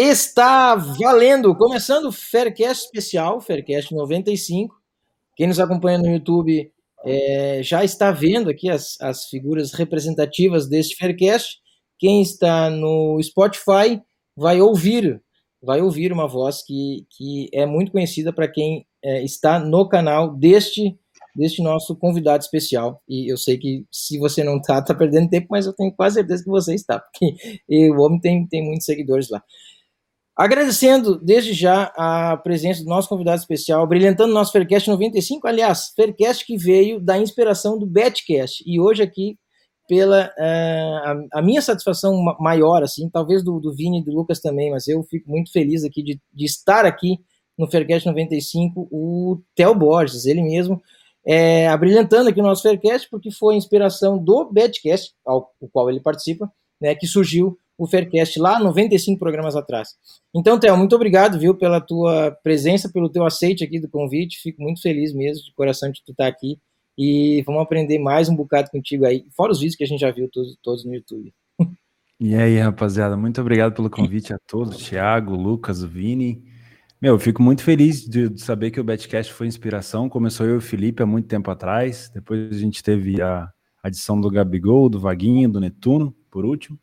Está valendo! Começando o Faircast especial, Faircast 95. Quem nos acompanha no YouTube é, já está vendo aqui as, as figuras representativas deste Faircast. Quem está no Spotify vai ouvir, vai ouvir uma voz que, que é muito conhecida para quem é, está no canal deste deste nosso convidado especial. E eu sei que se você não está, está perdendo tempo, mas eu tenho quase certeza que você está, porque o homem tem, tem muitos seguidores lá. Agradecendo desde já a presença do nosso convidado especial, brilhantando nosso Faircast 95, aliás, Faircast que veio da inspiração do Betcast, e hoje aqui pela uh, a, minha satisfação maior, assim, talvez do, do Vini e do Lucas também, mas eu fico muito feliz aqui de, de estar aqui no Faircast 95, o Theo Borges, ele mesmo, é, abrilhantando aqui o nosso Faircast, porque foi a inspiração do Betcast, ao, ao qual ele participa, né, que surgiu o Faircast lá 95 programas atrás. Então, Theo, muito obrigado, viu, pela tua presença, pelo teu aceite aqui do convite. Fico muito feliz mesmo, de coração, de tu estar aqui. E vamos aprender mais um bocado contigo aí, fora os vídeos que a gente já viu todos, todos no YouTube. E aí, rapaziada, muito obrigado pelo convite a todos, Thiago, Lucas, Vini. Meu, eu fico muito feliz de, saber que o Betcast foi inspiração. Começou eu e o Felipe há muito tempo atrás. Depois a gente teve a adição do Gabigol, do Vaguinho, do Netuno, por último.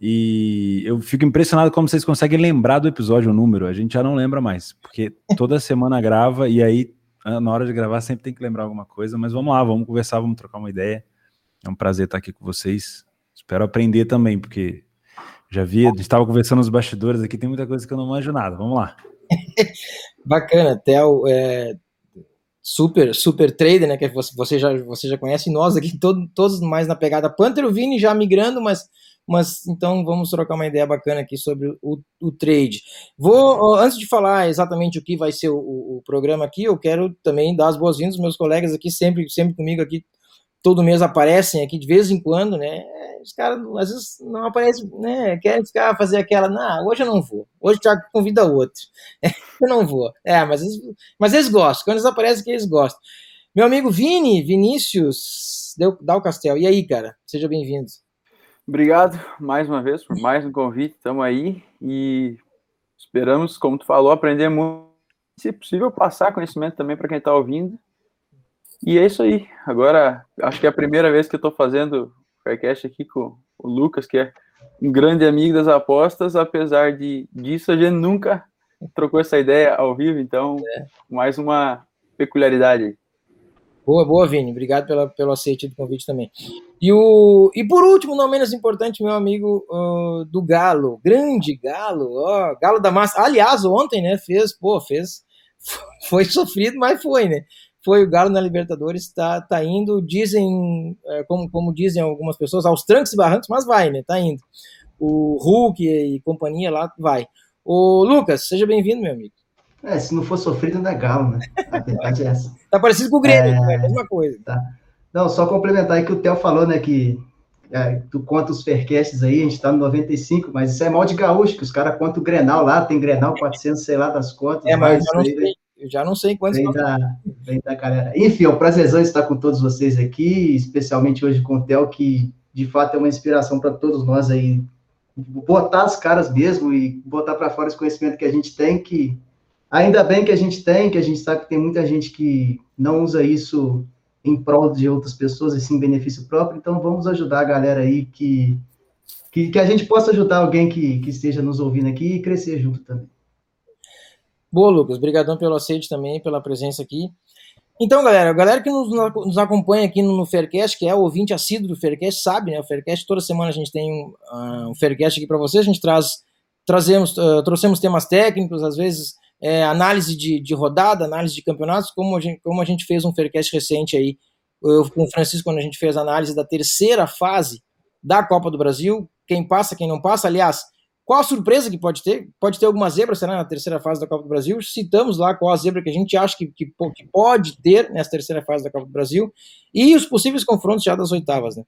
E eu fico impressionado como vocês conseguem lembrar do episódio, o número. A gente já não lembra mais, porque toda semana grava e aí na hora de gravar sempre tem que lembrar alguma coisa. Mas vamos lá, vamos conversar, vamos trocar uma ideia. É um prazer estar aqui com vocês. Espero aprender também, porque já vi, estava conversando nos bastidores aqui, tem muita coisa que eu não manjo nada. Vamos lá. Bacana, Theo, é, super super trader, né? Que você já, você já conhece, nós aqui todo, todos mais na pegada Panther, o Vini já migrando, mas mas então vamos trocar uma ideia bacana aqui sobre o, o trade. Vou, antes de falar exatamente o que vai ser o, o programa aqui, eu quero também dar as boas-vindas meus colegas aqui, sempre, sempre comigo aqui, todo mês aparecem aqui de vez em quando, né? Os caras às vezes não aparecem, né? Querem ficar fazer aquela, não, hoje eu não vou, hoje o Thiago convida outro, eu não vou. É, mas eles, mas eles gostam, quando eles aparecem que eles gostam. Meu amigo Vini, Vinícius, o Castel. E aí, cara? Seja bem-vindo. Obrigado mais uma vez por mais um convite. Estamos aí e esperamos, como tu falou, aprender muito. Se possível, passar conhecimento também para quem está ouvindo. E é isso aí. Agora, acho que é a primeira vez que eu estou fazendo o Faircast aqui com o Lucas, que é um grande amigo das apostas. Apesar de, disso, a gente nunca trocou essa ideia ao vivo. Então, é. mais uma peculiaridade aí. Boa, boa, Vini. Obrigado pela, pelo aceite do convite também. E, o, e por último, não menos importante, meu amigo uh, do Galo, grande Galo, ó, Galo da Massa. Aliás, ontem, né, fez, pô, fez, foi sofrido, mas foi, né? Foi o Galo na Libertadores, tá, tá indo, dizem, é, como, como dizem algumas pessoas, aos trancos e barrancos, mas vai, né? Tá indo. O Hulk e companhia lá, vai. O Lucas, seja bem-vindo, meu amigo. É, se não for sofrido, não é galo, né? A verdade é essa. Tá parecido com o Grêmio, é, é a mesma coisa. Tá. Não, só complementar aí que o Theo falou, né, que é, tu conta os percasts aí, a gente tá no 95, mas isso é mal de gaúcho, que os caras contam o Grenal lá, tem Grenal 400, sei lá, das contas. É, mas eu, não sei, eu já não sei quantos... Vem da, vem da galera. Enfim, é um prazerzão estar com todos vocês aqui, especialmente hoje com o Theo, que de fato é uma inspiração para todos nós aí, botar as caras mesmo e botar para fora esse conhecimento que a gente tem, que Ainda bem que a gente tem, que a gente sabe que tem muita gente que não usa isso em prol de outras pessoas e sim benefício próprio, então vamos ajudar a galera aí que, que, que a gente possa ajudar alguém que, que esteja nos ouvindo aqui e crescer junto também. Boa, Lucas. Obrigadão pelo aceite também, pela presença aqui. Então, galera, a galera que nos, nos acompanha aqui no, no Faircast, que é o ouvinte assíduo do Faircast, sabe, né? O Faircast, toda semana a gente tem um, uh, um Faircast aqui para vocês, a gente traz, trazemos, uh, trouxemos temas técnicos, às vezes é, análise de, de rodada, análise de campeonatos, como a, gente, como a gente fez um Faircast recente aí, eu com o Francisco, quando a gente fez a análise da terceira fase da Copa do Brasil, quem passa, quem não passa. Aliás, qual a surpresa que pode ter? Pode ter alguma zebra, será, na terceira fase da Copa do Brasil? Citamos lá qual a zebra que a gente acha que, que, que pode ter nessa terceira fase da Copa do Brasil e os possíveis confrontos já das oitavas. Né?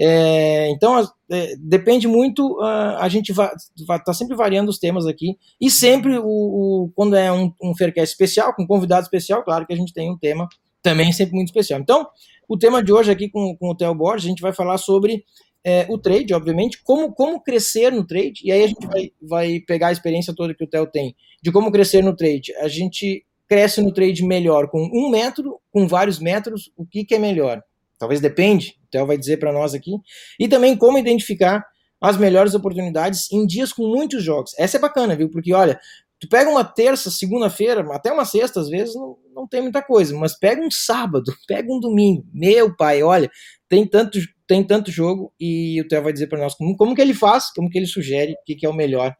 É, então, é, depende muito, a gente vai estar tá sempre variando os temas aqui e sempre, o, o quando é um, um Faircast especial, com convidado especial, claro que a gente tem um tema também sempre muito especial. Então, o tema de hoje aqui com, com o Theo Borges, a gente vai falar sobre é, o trade, obviamente, como, como crescer no trade, e aí a gente vai, vai pegar a experiência toda que o Theo tem de como crescer no trade. A gente cresce no trade melhor com um método, com vários métodos, o que, que é melhor? Talvez depende, o Theo vai dizer para nós aqui. E também como identificar as melhores oportunidades em dias com muitos jogos. Essa é bacana, viu? Porque, olha, tu pega uma terça, segunda-feira, até uma sexta, às vezes, não, não tem muita coisa, mas pega um sábado, pega um domingo. Meu pai, olha, tem tanto, tem tanto jogo e o Theo vai dizer para nós como, como que ele faz, como que ele sugere, o que, que é o melhor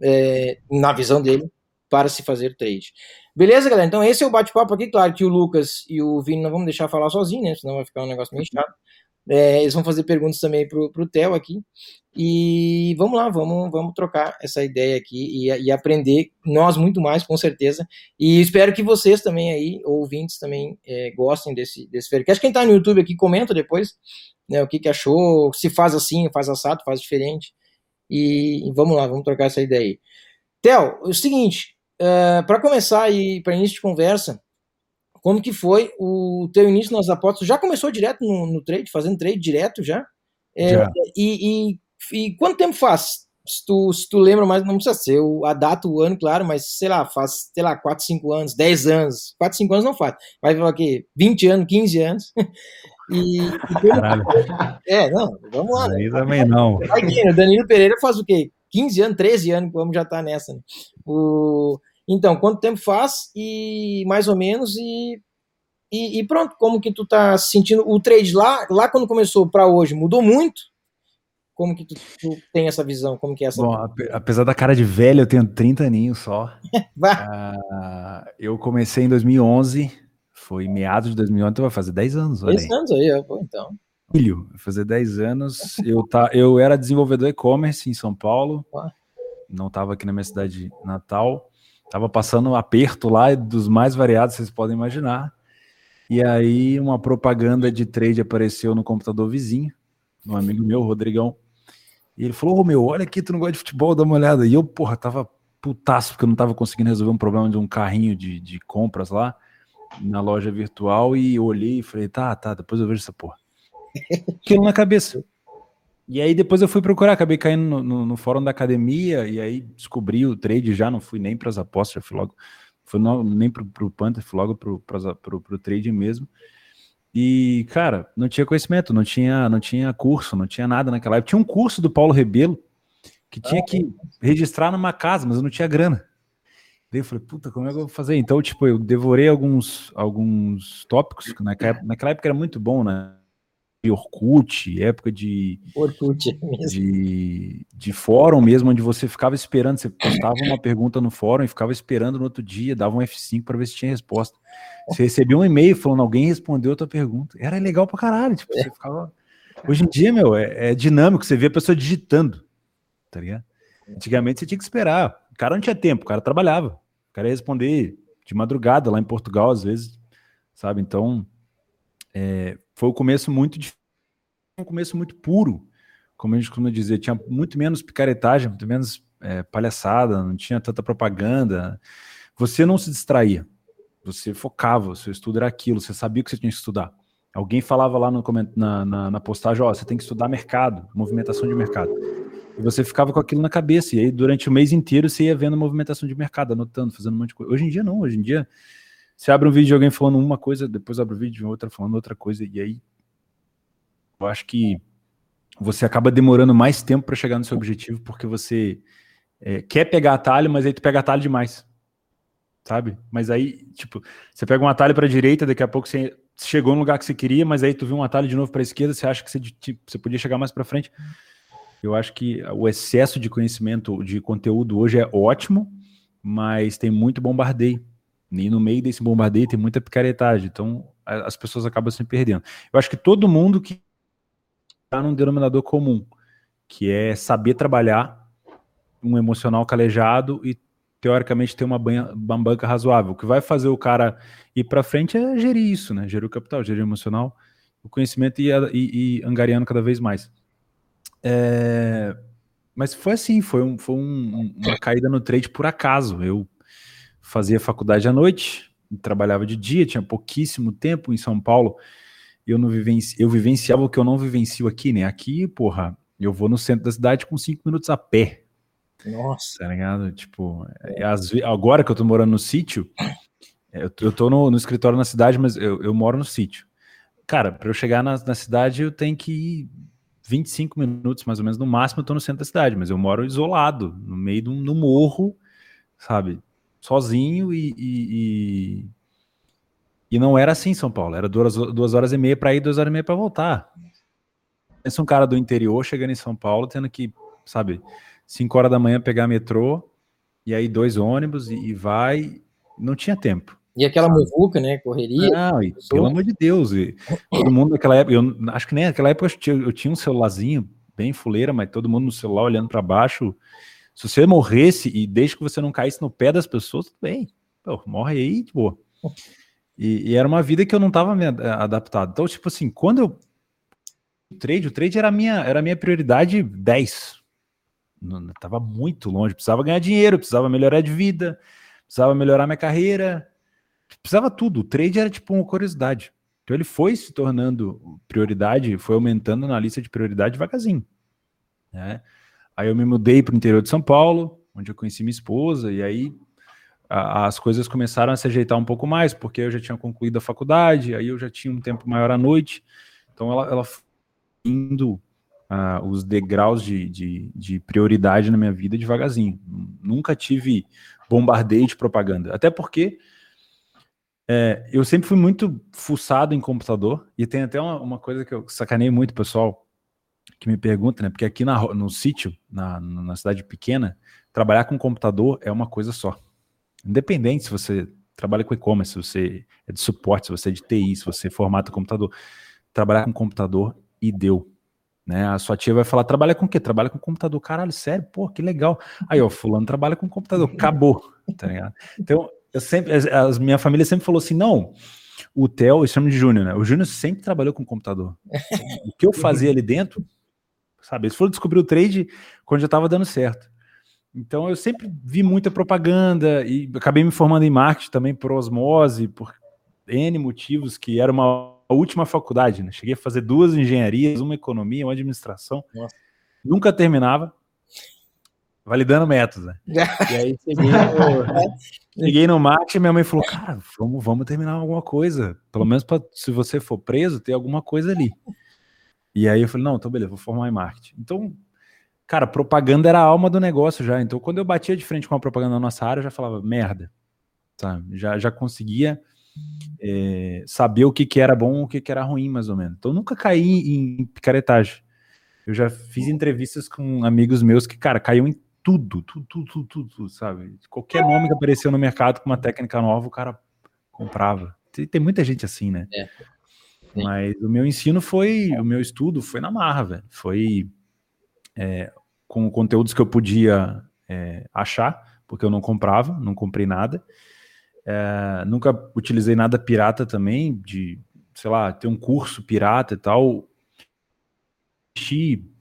é, na visão dele para se fazer trade. Beleza, galera? Então esse é o bate-papo aqui. Claro que o Lucas e o Vini não vamos deixar falar sozinho, né? Senão vai ficar um negócio meio chato. É, eles vão fazer perguntas também pro, pro Theo aqui. E vamos lá, vamos, vamos trocar essa ideia aqui e, e, aprender, nós muito mais, com certeza. E espero que vocês também aí, ouvintes, também é, gostem desse, desse Faircast. Quem está no YouTube aqui, comenta depois né, o que, que achou, se faz assim, faz assado, faz diferente. E, e vamos lá, vamos trocar essa ideia aí. Theo, é o seguinte, uh, é, para começar e para início de conversa, como que foi o teu início nas apostas? Já começou direto no, no trade, fazendo trade direto já? É, já. E, e, e, quanto tempo faz? Se tu, se tu lembra mais, não precisa ser a data, o ano, claro, mas sei lá, faz, sei lá, 4, 5 anos, 10 anos. 4, 5 anos não faz. Vai falar aqui, 20 anos, 15 anos. E, e. É, não, vamos lá. Aí né? também não. O Danilo Pereira faz o quê? 15 anos, 13 anos, vamos já tá nessa. Né? O, então, quanto tempo faz e mais ou menos e, e, e, pronto, como que tu tá sentindo o trade lá, lá quando começou para hoje, mudou muito? Como que tu, tu, tem essa visão? Como que é essa? Bom, apesar da cara de velho, eu tenho 30 aninhos só. uh, eu comecei em 2011, foi meados de 2011, então vai fazer 10 anos. 10 anos aí, pô, então. Filho, vai fazer 10 anos. eu, tá, eu era desenvolvedor e-commerce em São Paulo. Não estava aqui na minha cidade natal. Tava passando um aperto lá dos mais variados, vocês podem imaginar. E aí uma propaganda de trade apareceu no computador vizinho, um amigo meu, Rodrigão. E ele falou: Ô oh, meu, olha aqui, tu não gosta de futebol, dá uma olhada. E eu, porra, tava putaço, porque eu não tava conseguindo resolver um problema de um carrinho de, de compras lá na loja virtual e olhei e falei, tá, tá, depois eu vejo essa porra. Aquilo na cabeça. E aí depois eu fui procurar, acabei caindo no, no, no, fórum da academia e aí descobri o trade já, não fui nem para as apostas, fui logo, fui no, nem pro, pro Panther, fui logo pro, pro trade mesmo. E, cara, não tinha conhecimento, não tinha, não tinha curso, não tinha nada naquela época. Tinha um curso do Paulo Rebelo que tinha que registrar numa casa, mas eu não tinha grana. Daí eu falei, puta, como é que eu vou fazer? Então, tipo, eu devorei alguns, alguns tópicos, que naquela, naquela época era muito bom, né? De Orkut, época de. Orkut mesmo. De, de fórum mesmo, onde você ficava esperando, você postava uma pergunta no fórum e ficava esperando no outro dia, dava um F5 para ver se tinha resposta. Você recebia um e-mail falando, alguém respondeu a tua pergunta. Era legal pra caralho, tipo, você ficava. Hoje em dia, meu, é, é dinâmico, você vê a pessoa digitando, tá ligado? Antigamente você tinha que esperar cara não tinha tempo, o cara trabalhava. O cara ia responder de madrugada lá em Portugal, às vezes, sabe? Então, é, foi um começo muito um começo muito puro, como a gente costuma dizer, tinha muito menos picaretagem, muito menos é, palhaçada, não tinha tanta propaganda. Você não se distraía, você focava, o seu estudo era aquilo, você sabia que você tinha que estudar. Alguém falava lá no, na, na, na postagem, ó, oh, você tem que estudar mercado, movimentação de mercado. E você ficava com aquilo na cabeça. E aí, durante o mês inteiro, você ia vendo a movimentação de mercado, anotando, fazendo um monte de coisa. Hoje em dia, não. Hoje em dia, você abre um vídeo de alguém falando uma coisa, depois abre um vídeo de outra falando outra coisa. E aí, eu acho que você acaba demorando mais tempo para chegar no seu objetivo, porque você é, quer pegar atalho, mas aí tu pega atalho demais. Sabe? Mas aí, tipo, você pega um atalho para a direita, daqui a pouco você chegou no lugar que você queria, mas aí tu viu um atalho de novo para a esquerda, você acha que você, tipo, você podia chegar mais para frente. Eu acho que o excesso de conhecimento, de conteúdo hoje é ótimo, mas tem muito bombardeio. E no meio desse bombardeio tem muita picaretagem. Então as pessoas acabam se perdendo. Eu acho que todo mundo que num denominador comum, que é saber trabalhar um emocional calejado e teoricamente ter uma, banha, uma banca razoável. O que vai fazer o cara ir para frente é gerir isso, né? Gerir o capital, gerir o emocional, o conhecimento e, e, e angariando cada vez mais. É, mas foi assim, foi, um, foi um, uma caída no trade por acaso. Eu fazia faculdade à noite, trabalhava de dia, tinha pouquíssimo tempo em São Paulo. Eu não vivenci, eu vivenciava o que eu não vivencio aqui, né? Aqui, porra, eu vou no centro da cidade com cinco minutos a pé. Nossa. Tá ligado? Tipo, é, agora que eu tô morando no sítio, é, eu, eu tô no, no escritório na cidade, mas eu, eu moro no sítio. Cara, para eu chegar na, na cidade, eu tenho que ir 25 minutos, mais ou menos, no máximo, eu tô no centro da cidade, mas eu moro isolado, no meio de um no morro, sabe? Sozinho e, e, e, e, não era assim São Paulo, era duas, duas horas e meia para ir, duas horas e meia para voltar. Pensa um cara do interior chegando em São Paulo, tendo que, sabe, 5 horas da manhã pegar metrô, e aí dois ônibus, e, e vai. Não tinha tempo. E aquela muvuca, né? Correria. Não, e, pelo amor de Deus. E, todo mundo naquela época, eu acho que nem naquela época eu tinha, eu tinha um celularzinho bem fuleira, mas todo mundo no celular olhando para baixo. Se você morresse e desde que você não caísse no pé das pessoas, tudo bem. Pô, morre aí, boa. E, e, era uma vida que eu não estava adaptado. Então, tipo assim, quando eu. O trade, o trade era a minha, era a minha prioridade 10 estava muito longe, precisava ganhar dinheiro, precisava melhorar de vida, precisava melhorar minha carreira, precisava tudo. O trade era tipo uma curiosidade. Então ele foi se tornando prioridade, foi aumentando na lista de prioridade devagarzinho. Né? Aí eu me mudei para o interior de São Paulo, onde eu conheci minha esposa, e aí a, as coisas começaram a se ajeitar um pouco mais, porque eu já tinha concluído a faculdade, aí eu já tinha um tempo maior à noite, então ela, ela indo uh, os degraus de, de, de, prioridade na minha vida devagarzinho. Nunca tive bombardeio de propaganda. Até porque é, eu sempre fui muito fuçado em computador, e tem até uma, uma coisa que eu sacanei muito, pessoal, que me pergunta, né? Porque aqui na, no sítio, na, na cidade pequena, trabalhar com computador é uma coisa só. Independente se você trabalha com e-commerce, se você é de suporte, se você é de TI, se você formata computador, trabalhar com computador e deu. Né? A sua tia vai falar, trabalha com o quê? Trabalha com computador. Caralho, sério? Pô, que legal. Aí, ó, fulano trabalha com computador. Acabou, tá ligado? Então, eu sempre, a, minha família sempre falou assim, não, o Theo, eu chamo de Júnior, né? O Júnior sempre trabalhou com computador. O que eu fazia ali dentro, sabe? Eles foram descobrir o trade quando já estava dando certo. Então, eu sempre vi muita propaganda e acabei me formando em marketing também por osmose, por N motivos, que era uma última faculdade, né? Cheguei a fazer duas engenharias, uma economia, uma administração. Nossa. Nunca terminava. Validando métodos, né? e aí cheguei no, cheguei no marketing e minha mãe falou: Cara, vamos, vamos terminar alguma coisa. Pelo menos pra, se você for preso, ter alguma coisa ali. E aí eu falei: Não, então beleza, vou formar em marketing. Então, cara, propaganda era a alma do negócio já. Então, quando eu batia de frente com a propaganda na nossa área, eu já falava: Merda. Sabe? Já, já conseguia é, saber o que, que era bom o que, que era ruim, mais ou menos. Então, nunca caí em picaretagem. Eu já fiz entrevistas com amigos meus que, cara, caiu em tudo, tudo, tudo, tudo, tudo, sabe? Qualquer nome que apareceu no mercado com uma técnica nova, o cara comprava. Tem, tem muita gente assim, né? É. Mas o meu ensino foi, o meu estudo foi na marra, velho. Foi é, com conteúdos que eu podia é, achar, porque eu não comprava, não comprei nada. É, nunca utilizei nada pirata também, de, sei lá, ter um curso pirata e tal.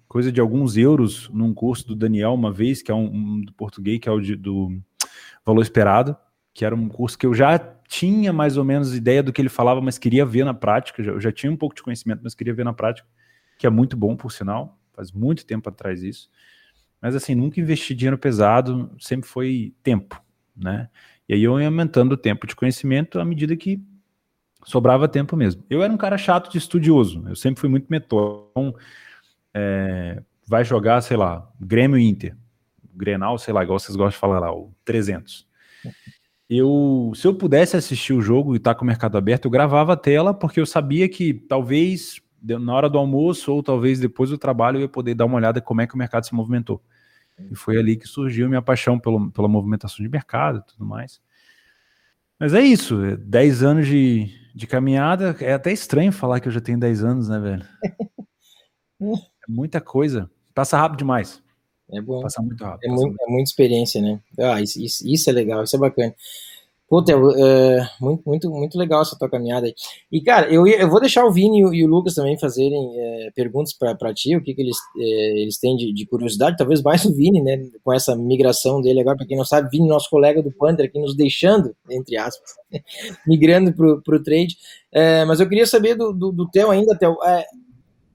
Coisa de alguns euros num curso do Daniel uma vez, que é um, um do português, que é o de, do Valor Esperado, que era um curso que eu já tinha mais ou menos ideia do que ele falava, mas queria ver na prática. Eu já tinha um pouco de conhecimento, mas queria ver na prática, que é muito bom, por sinal. Faz muito tempo atrás isso. Mas assim, nunca investi dinheiro pesado, sempre foi tempo, né? E aí eu ia aumentando o tempo de conhecimento à medida que sobrava tempo mesmo. Eu era um cara chato de estudioso, eu sempre fui muito metódico. Então, é, vai jogar, sei lá, Grêmio Inter, Grenal, sei lá, igual vocês gostam de falar lá, o 300. Eu, se eu pudesse assistir o jogo e estar tá com o mercado aberto, eu gravava a tela porque eu sabia que talvez na hora do almoço ou talvez depois do trabalho eu ia poder dar uma olhada como é que o mercado se movimentou. E foi ali que surgiu minha paixão pelo, pela movimentação de mercado e tudo mais. Mas é isso, 10 anos de, de caminhada. É até estranho falar que eu já tenho 10 anos, né, velho? Muita coisa. Passa rápido demais. É bom. Passa muito rápido. É, passa muito, é muita experiência, né? Ah, isso, isso, é legal, isso é bacana. Puta, é, muito, muito, muito legal essa tua caminhada aí. E, cara, eu, eu vou deixar o Vini e o, o Lucas também fazerem é, perguntas para ti, o que, que eles, é, eles têm de, de curiosidade, talvez mais o Vini, né? Com essa migração dele agora, para quem não sabe, Vini, nosso colega do Panther, aqui nos deixando, entre aspas, migrando pro, pro trade. É, mas eu queria saber do, do, do Theo ainda, Theo,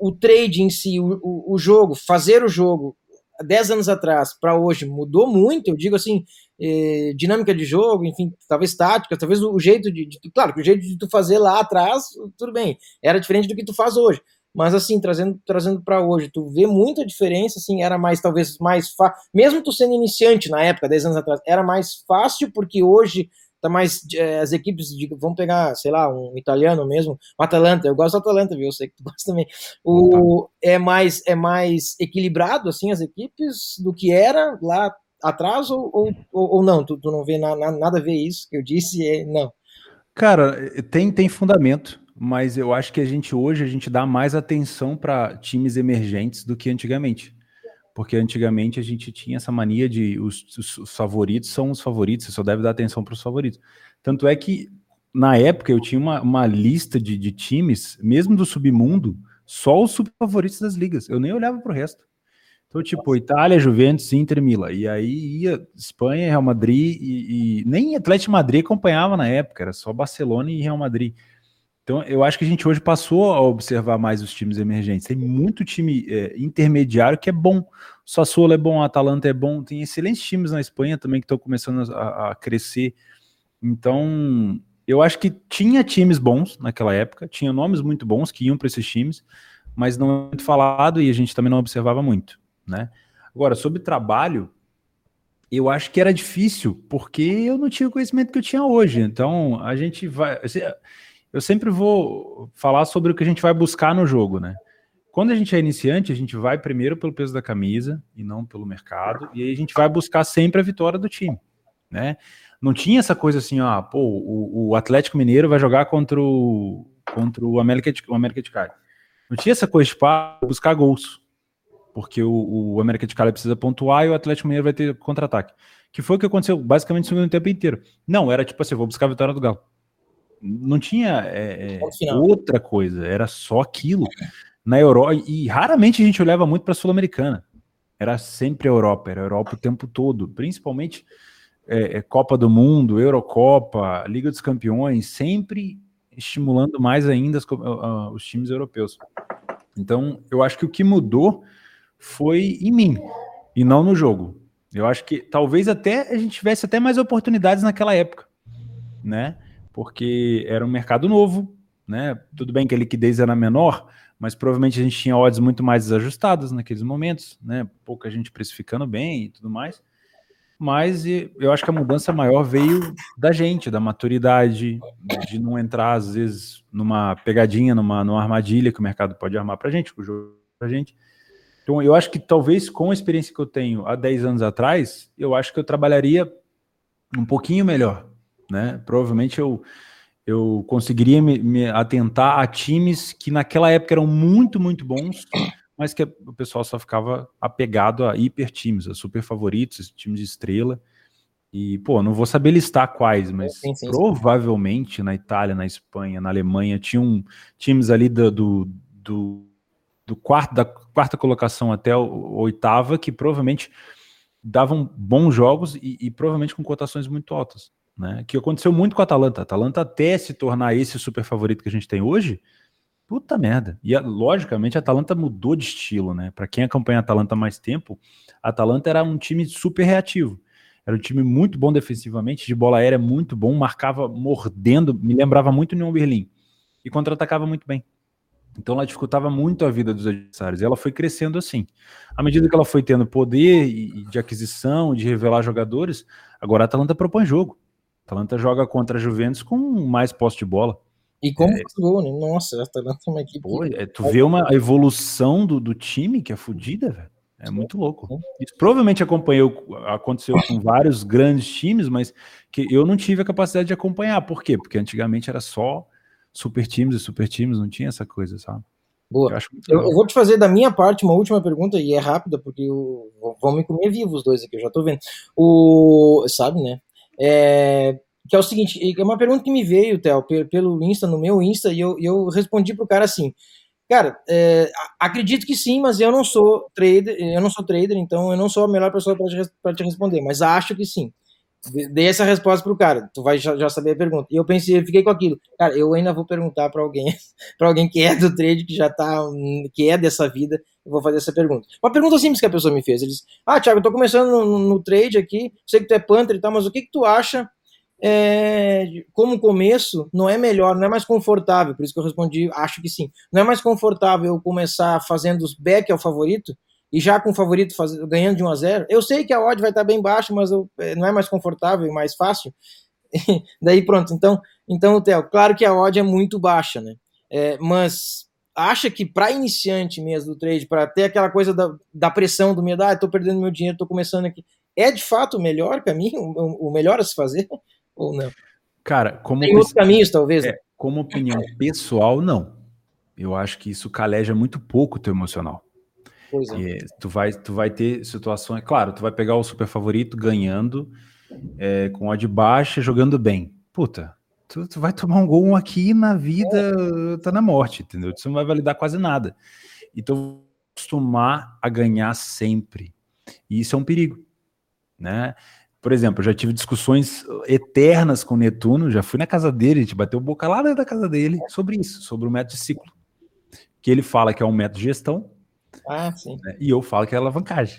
o trade em si, o, o, jogo, fazer o jogo, há 10 anos atrás para hoje, mudou muito, eu digo assim, eh, dinâmica de jogo, enfim, talvez tática, talvez o jeito de, de- claro, o jeito de tu fazer lá atrás, tudo bem, era diferente do que tu faz hoje. Mas assim, trazendo trazendo para hoje, tu vê muita diferença, assim, era mais talvez mais fácil, mesmo tu sendo iniciante na época, 10 anos atrás, era mais fácil porque hoje tá mais eh, as equipes de, vamos pegar, sei lá, um italiano mesmo, o Atalanta, eu gosto do Atalanta, viu? Eu sei que tu gosta também. O é mais é mais equilibrado assim as equipes do que era lá atrás ou, ou, ou ou não? Tu, tu não vê na, na- nada a ver isso que eu disse? É, não. Cara, tem, tem fundamento, mas eu acho que a gente hoje a gente dá mais atenção para times emergentes do que antigamente. Porque antigamente a gente tinha essa mania de os, os- os favoritos são os favoritos, você só deve dar atenção para os favoritos. Tanto é que na época eu tinha uma, uma lista de, de times, mesmo do submundo, só os subfavoritos das ligas. Eu nem olhava para o resto. Então, tipo, Itália, Juventus, Inter, Milan. E aí ia Espanha, Real Madrid e, e nem Atlético Madrid acompanhava na época, era só Barcelona e Real Madrid. Então, eu acho que a gente hoje passou a observar mais os times emergentes. Tem muito time é, intermediário que é bom. O Sassuolo é bom, Atalanta é bom. Tem excelentes times na Espanha também que estão começando a, a crescer. Então, eu acho que tinha times bons naquela época, tinha nomes muito bons que iam para esses times, mas não é muito falado e a gente também não observava muito, né? Agora, sobre trabalho, eu acho que era difícil, porque eu não tinha o conhecimento que eu tinha hoje. Então, a gente vai. Eu sempre vou falar sobre o que a gente vai buscar no jogo, né? Quando a gente é iniciante, a gente vai primeiro pelo peso da camisa e não pelo mercado, e aí a gente vai buscar sempre a vitória do time, né? Não tinha essa coisa assim, ó, pô, o, o Atlético Mineiro vai jogar contra o, contra o América de, o América de Cali. Não tinha essa coisa de pá, buscar gols, porque o, o América de Cali precisa pontuar e o Atlético Mineiro vai ter contra-ataque. Que foi o que aconteceu basicamente no segundo tempo inteiro. Não, era tipo assim, vou buscar a vitória do Galo. Não tinha é, é, outra coisa, era só aquilo. Na Europa, e raramente a gente olhava muito para a Sul-Americana. Era sempre a Europa, era a Europa o tempo todo, principalmente é, é, Copa do Mundo, Eurocopa, Liga dos Campeões, sempre estimulando mais ainda as ah, os times europeus. Então, eu acho que o que mudou foi em mim e não no jogo. Eu acho que talvez até a gente tivesse até mais oportunidades naquela época, né? Porque era um mercado novo, né? Tudo bem que a liquidez era menor, mas provavelmente a gente tinha odds muito mais desajustadas naqueles momentos, né? Pouca gente precificando bem e tudo mais. Mas eu acho que a mudança maior veio da gente, da maturidade, de não entrar, às vezes, numa pegadinha, numa, numa armadilha que o mercado pode armar pra gente, o jogo pra gente. Então, eu acho que talvez com a experiência que eu tenho há 10 anos atrás, eu acho que eu trabalharia um pouquinho melhor, né? Provavelmente eu, eu conseguiria me, me atentar a times que naquela época eram muito, muito bons, mas que o pessoal só ficava apegado a hiper times, a super favoritos, times de estrela. E, pô, não vou saber listar quais, mas Sim, sim, sim. provavelmente na Itália, na Espanha, na Alemanha, tinham times ali do, do, do, do quarto, da quarta colocação até o, o oitava, que provavelmente davam bons jogos e, e provavelmente com cotações muito altas. Né? Que aconteceu muito com a Atalanta. A Atalanta até se tornar esse super favorito que a gente tem hoje, puta merda. E logicamente a Atalanta mudou de estilo, né? Para quem acompanha a Atalanta há mais tempo, a Atalanta era um time super reativo. Era um time muito bom defensivamente, de bola aérea muito bom, marcava mordendo, me lembrava muito União Berlim. E contra-atacava muito bem. Então ela dificultava muito a vida dos adversários. E ela foi crescendo assim. À medida que ela foi tendo poder de aquisição, de revelar jogadores, agora a Atalanta propõe jogo. Atalanta joga contra a Juventus com mais posse de bola. E como faz gol, né? Nossa, a Atalanta é uma equipe. Pô, é, tu vê uma evolução do, do time que é fodida, velho. É muito louco. Isso provavelmente acompanhou, aconteceu com vários grandes times, mas que eu não tive a capacidade de acompanhar. Por quê? Porque antigamente era só super times e super times, não tinha essa coisa, sabe? Boa. Eu, eu, eu, vou te fazer da minha parte uma última pergunta, e é rápida, porque eu, vão me comer vivo os dois aqui, eu já tô vendo. O, sabe, né? É, que é o seguinte, é uma pergunta que me veio, Theo, pelo Insta, no meu Insta, e eu, eu respondi pro cara assim, cara, é, acredito que sim, mas eu não sou trader, eu não sou trader, então eu não sou a melhor pessoa para te, te responder, mas acho que sim dei essa resposta pro cara, tu vai já, já, saber a pergunta. E eu pensei, eu fiquei com aquilo, cara, eu ainda vou perguntar para alguém, para alguém que é do trade, que já tá, que é dessa vida, eu vou fazer essa pergunta. Uma pergunta simples que a pessoa me fez, ele disse, ah, Thiago, eu tô começando no, no trade aqui, sei que tu é Panther e tal, mas o que que tu acha é, como começo, não é melhor, não é mais confortável, por isso que eu respondi, acho que sim, não é mais confortável eu começar fazendo os back ao favorito, e já com o favorito faz, ganhando de 1 a 0 eu sei que a odd vai estar bem baixa, mas eu, é, não é mais confortável e mais fácil. Daí pronto, então, então Theo, claro que a odd é muito baixa, né? É, mas acha que para iniciante mesmo do trade, para ter aquela coisa da, da pressão do medo, ah, estou perdendo meu dinheiro, estou começando aqui, é de fato o melhor caminho, o, o melhor a se fazer ou não? Cara, como tem outros caminhos talvez. É, como opinião pessoal, não. Eu acho que isso caleja muito pouco o teu emocional. É. tu, vai, tu vai ter situações. Claro, tu vai pegar o super favorito ganhando, é, com a de baixa, jogando bem. Puta, tu, tu, vai tomar um gol aqui na vida, é. tá na morte, entendeu? Isso não vai validar quase nada. Então, acostumar a ganhar sempre. E isso é um perigo, né? Por exemplo, eu já tive discussões eternas com o Netuno, já fui na casa dele, a gente bateu boca lá dentro da casa dele sobre isso, sobre o método de ciclo. Que ele fala que é um método de gestão, ah, sim. Né? E eu falo que é alavancagem.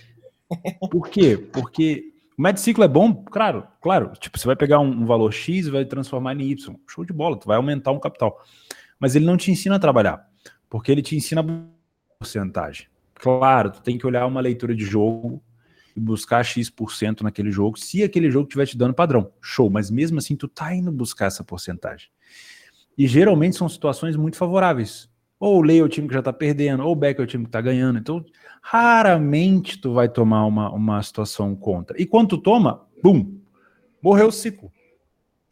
Por quê? Porque o médio ciclo é bom, claro, claro. Tipo, você vai pegar um, um, valor X e vai transformar em Y. Show de bola, tu vai aumentar um capital. Mas ele não te ensina a trabalhar, porque ele te ensina a porcentagem. Claro, tu tem que olhar uma leitura de jogo e buscar X% naquele jogo, se aquele jogo estiver te dando padrão. Show, mas mesmo assim tu tá indo buscar essa porcentagem. E geralmente são situações muito favoráveis. Ou o é o time que já tá perdendo, ou o Beck é o time que tá ganhando. Então, raramente tu vai tomar uma, uma situação contra. E quando tu toma, bum, morreu o ciclo.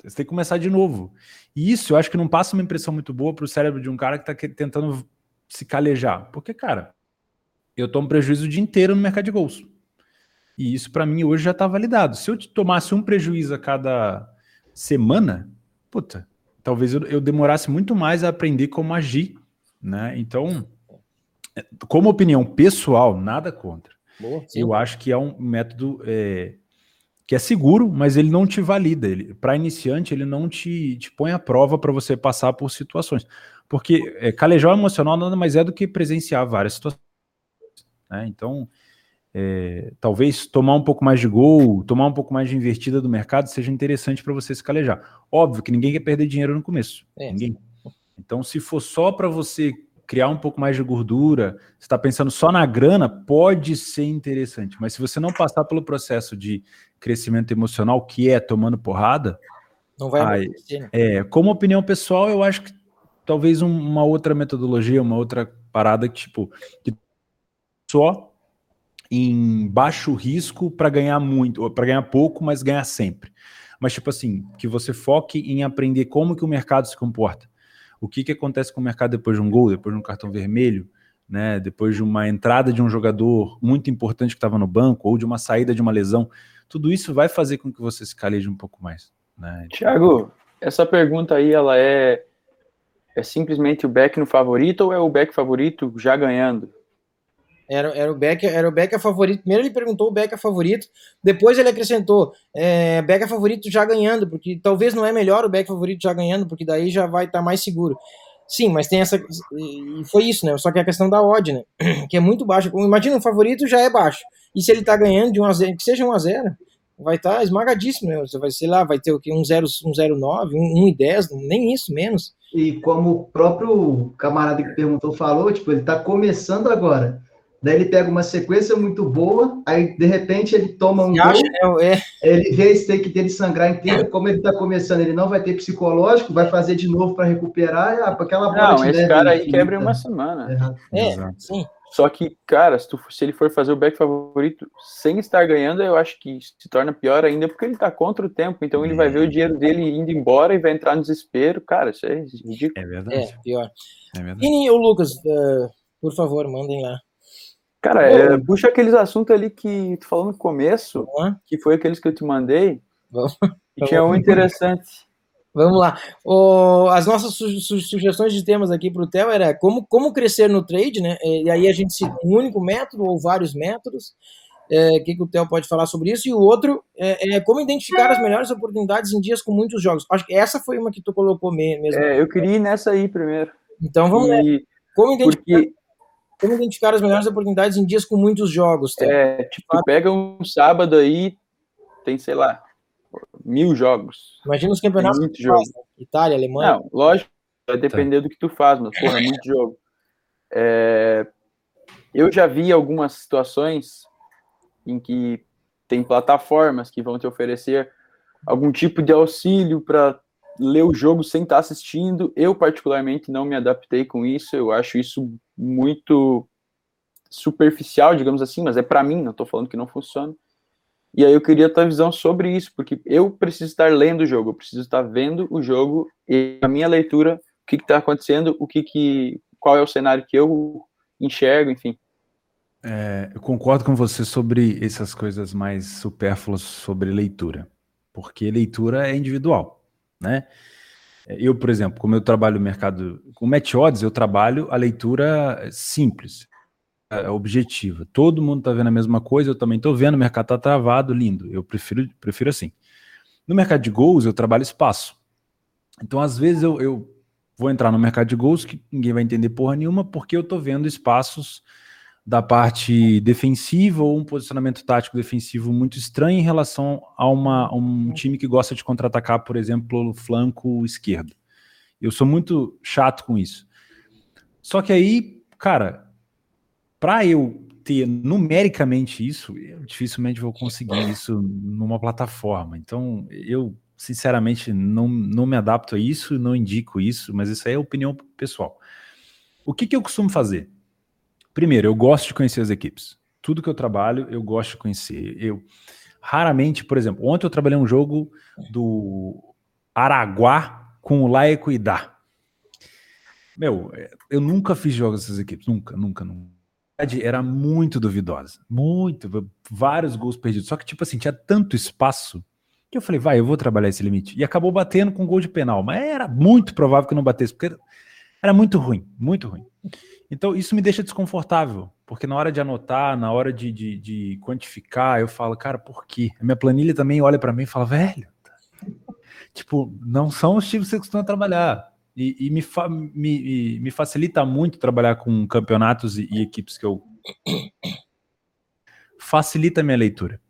Você tem que começar de novo. E isso eu acho que não passa uma impressão muito boa pro cérebro de um cara que tá tentando se calejar. Porque, cara, eu tomo prejuízo o dia inteiro no mercado de gols. E isso para mim hoje já tá validado. Se eu tomasse um prejuízo a cada semana, puta, talvez eu, eu demorasse muito mais a aprender como agir né? Então, como opinião pessoal, nada contra. Boa, eu acho que é um método é, que é seguro, mas ele não te valida. Ele, para iniciante, ele não te, te põe à prova para você passar por situações. Porque é, calejar emocional nada mais é do que presenciar várias situações. Né? Então, é, talvez tomar um pouco mais de gol, tomar um pouco mais de invertida do mercado seja interessante para você se calejar. Óbvio que ninguém quer perder dinheiro no começo. É. Ninguém. Então, se for só para você criar um pouco mais de gordura, você está pensando só na grana, pode ser interessante. Mas se você não passar pelo processo de crescimento emocional, que é tomando porrada, não vai aí, acontecer. Né? É, como opinião pessoal, eu acho que talvez um, uma outra metodologia, uma outra parada que, tipo, que só em baixo risco para ganhar muito, para ganhar pouco, mas ganhar sempre. Mas, tipo assim, que você foque em aprender como que o mercado se comporta o que, que acontece com o mercado depois de um gol, depois de um cartão vermelho, né, depois de uma entrada de um jogador muito importante que estava no banco, ou de uma saída de uma lesão, tudo isso vai fazer com que você se caleje um pouco mais. Né? Tiago, essa pergunta aí, ela é, é simplesmente o back no favorito ou é o back favorito já ganhando? Era, era, o Becker, era o Becker favorito. Primeiro ele perguntou o Becker favorito, depois ele acrescentou é, Becker favorito já ganhando, porque talvez não é melhor o Becker favorito já ganhando, porque daí já vai estar tá mais seguro. Sim, mas tem essa. E foi isso, né? Só que a questão da odd, né? Que é muito baixa. Imagina, o favorito já é baixo. E se ele tá ganhando de 1 a 0 que seja 1 a 0 vai estar tá esmagadíssimo, né? Você vai, sei lá, vai ter o que? Um 0,9, um, um e 10, nem isso, menos. E como o próprio camarada que perguntou falou, tipo, ele tá começando agora. Daí ele pega uma sequência muito boa, aí de repente ele toma um gol, é, é. ele vê a stake dele sangrar inteiro, como ele está começando, ele não vai ter psicológico, vai fazer de novo para recuperar, ah, aquela bola Não, esse cara aí quebra em uma semana. É, é sim. Só que, cara, se, tu, se, ele for fazer o back favorito sem estar ganhando, eu acho que se torna pior ainda, porque ele tá contra o tempo. Então ele vai ver o dinheiro dele indo embora e vai entrar no desespero. Cara, isso é ridículo. É verdade. É, pior. É verdade. E o Lucas, uh, por favor, mandem lá. Cara, é, puxa aqueles assuntos ali que tu falou no começo, uhum. que foi aqueles que eu te mandei. Vamos. E tinha um interessante. Vamos lá. O, as nossas su su sugestões de temas aqui para o Theo era como, como crescer no trade, né? E aí a gente cita um único método ou vários métodos. É, o que, que o Theo pode falar sobre isso? E o outro é, é, como identificar as melhores oportunidades em dias com muitos jogos. Acho que essa foi uma que tu colocou mesmo. É, eu queria ir nessa aí primeiro. Então vamos e... lá. Como identificar, Porque... como identificar as melhores oportunidades em dias com muitos jogos? Theo? É, tipo, pega um sábado aí, tem, sei lá, mil jogos. Imagina os campeonatos muito jogo. Faz, né? Itália, Alemanha. Não, lógico, vai depender tá. do que tu faz, mas porra, é muito jogo. É, eu já vi algumas situações em que tem plataformas que vão te oferecer algum tipo de auxílio para ler o jogo sem estar tá assistindo. Eu, particularmente, não me adaptei com isso. Eu acho isso muito superficial, digamos assim, mas é para mim, não estou falando que não funciona. E aí eu queria a tua visão sobre isso, porque eu preciso estar lendo o jogo, eu preciso estar vendo o jogo e a minha leitura, o que está acontecendo, o que, que qual é o cenário que eu enxergo, enfim. É, eu concordo com você sobre essas coisas mais supérfluas sobre leitura, porque leitura é individual, né? Eu, por exemplo, como eu trabalho no mercado com Match Odds, eu trabalho a leitura simples. É, objetiva. Todo mundo está vendo a mesma coisa, eu também estou vendo, o mercado está travado, lindo. Eu prefiro, prefiro assim. No mercado de gols, eu trabalho espaço. Então, às vezes, eu, eu vou entrar no mercado de gols que ninguém vai entender porra nenhuma, porque eu estou vendo espaços da parte defensiva ou um posicionamento tático defensivo muito estranho em relação a, uma, a um time que gosta de contra-atacar, por exemplo, pelo flanco esquerdo. Eu sou muito chato com isso. Só que aí, cara, para eu ter numericamente isso, eu dificilmente vou conseguir isso numa plataforma. Então, eu sinceramente não, não me adapto a isso, não indico isso, mas isso aí é opinião pessoal. O que, que eu costumo fazer? Primeiro, eu gosto de conhecer as equipes. Tudo que eu trabalho, eu gosto de conhecer. Eu raramente, por exemplo, ontem eu trabalhei um jogo do Araguá com o Laecuidá. Meu, eu nunca fiz jogos dessas equipes, nunca, nunca, nunca era muito duvidosa. Muito. Vários gols perdidos. Só que, tipo assim, tinha tanto espaço que eu falei, vai, eu vou trabalhar esse limite. E acabou batendo com gol de penal. Mas era muito provável que eu não batesse, porque era muito ruim, muito ruim. Então, isso me deixa desconfortável, porque na hora de anotar, na hora de, de, de quantificar, eu falo, cara, por quê? A minha planilha também olha para mim e fala, velho, tipo, não são os tipos que você costuma trabalhar. E, e me, fa me, me, facilita muito trabalhar com campeonatos e, e equipes que eu. Facilita a minha leitura.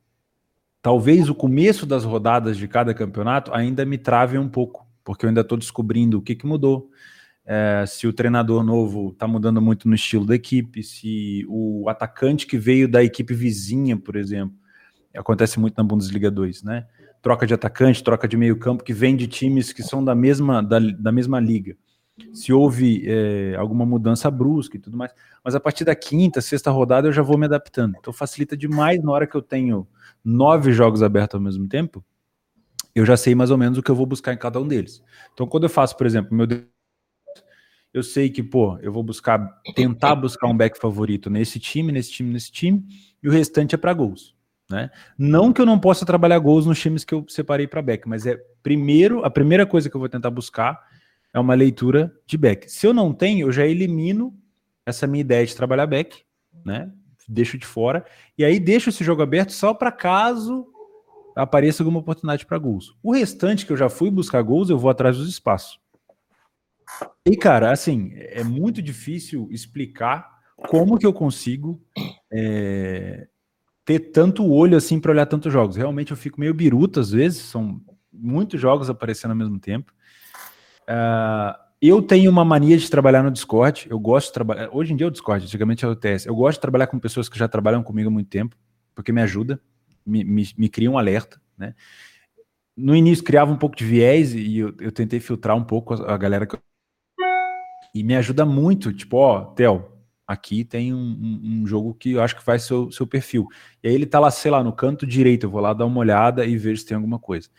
Talvez o começo das rodadas de cada campeonato ainda me trave um pouco, porque eu ainda estou descobrindo o que, que mudou. É, se o treinador novo está mudando muito no estilo da equipe, se o atacante que veio da equipe vizinha, por exemplo, acontece muito na Bundesliga 2, né? troca de atacante, troca de meio campo, que vem de times que são da mesma, da, da mesma liga. Se houve é, alguma mudança brusca e tudo mais. Mas a partir da quinta, sexta rodada eu já vou me adaptando. Então facilita demais na hora que eu tenho nove jogos abertos ao mesmo tempo, eu já sei mais ou menos o que eu vou buscar em cada um deles. Então quando eu faço, por exemplo, meu eu sei que, pô, eu vou buscar, tentar buscar um back favorito nesse time, nesse time, nesse time, e o restante é para gols. Né? Não que eu não possa trabalhar gols nos times que eu separei para back, mas é primeiro a primeira coisa que eu vou tentar buscar é uma leitura de back. Se eu não tenho, eu já elimino essa minha ideia de trabalhar back, né? Deixo de fora e aí deixo esse jogo aberto só para caso apareça alguma oportunidade para gols. O restante que eu já fui buscar gols, eu vou atrás dos espaços. E cara, assim, é muito difícil explicar como que eu consigo é, ter tanto olho assim para olhar tantos jogos. Realmente eu fico meio biruta às vezes, são muitos jogos aparecendo ao mesmo tempo. Uh, eu tenho uma mania de trabalhar no Discord. Eu gosto de trabalhar. Hoje em dia é o Discord, antigamente é o TS. Eu gosto de trabalhar com pessoas que já trabalham comigo há muito tempo, porque me ajuda, me, me, me cria um alerta, né? No início criava um pouco de viés e eu, eu tentei filtrar um pouco a, a galera que. E me ajuda muito, tipo, ó, Theo, aqui tem um, um, um, jogo que eu acho que faz seu, seu perfil. E aí ele tá lá, sei lá, no canto direito, eu vou lá dar uma olhada e vejo se tem alguma coisa.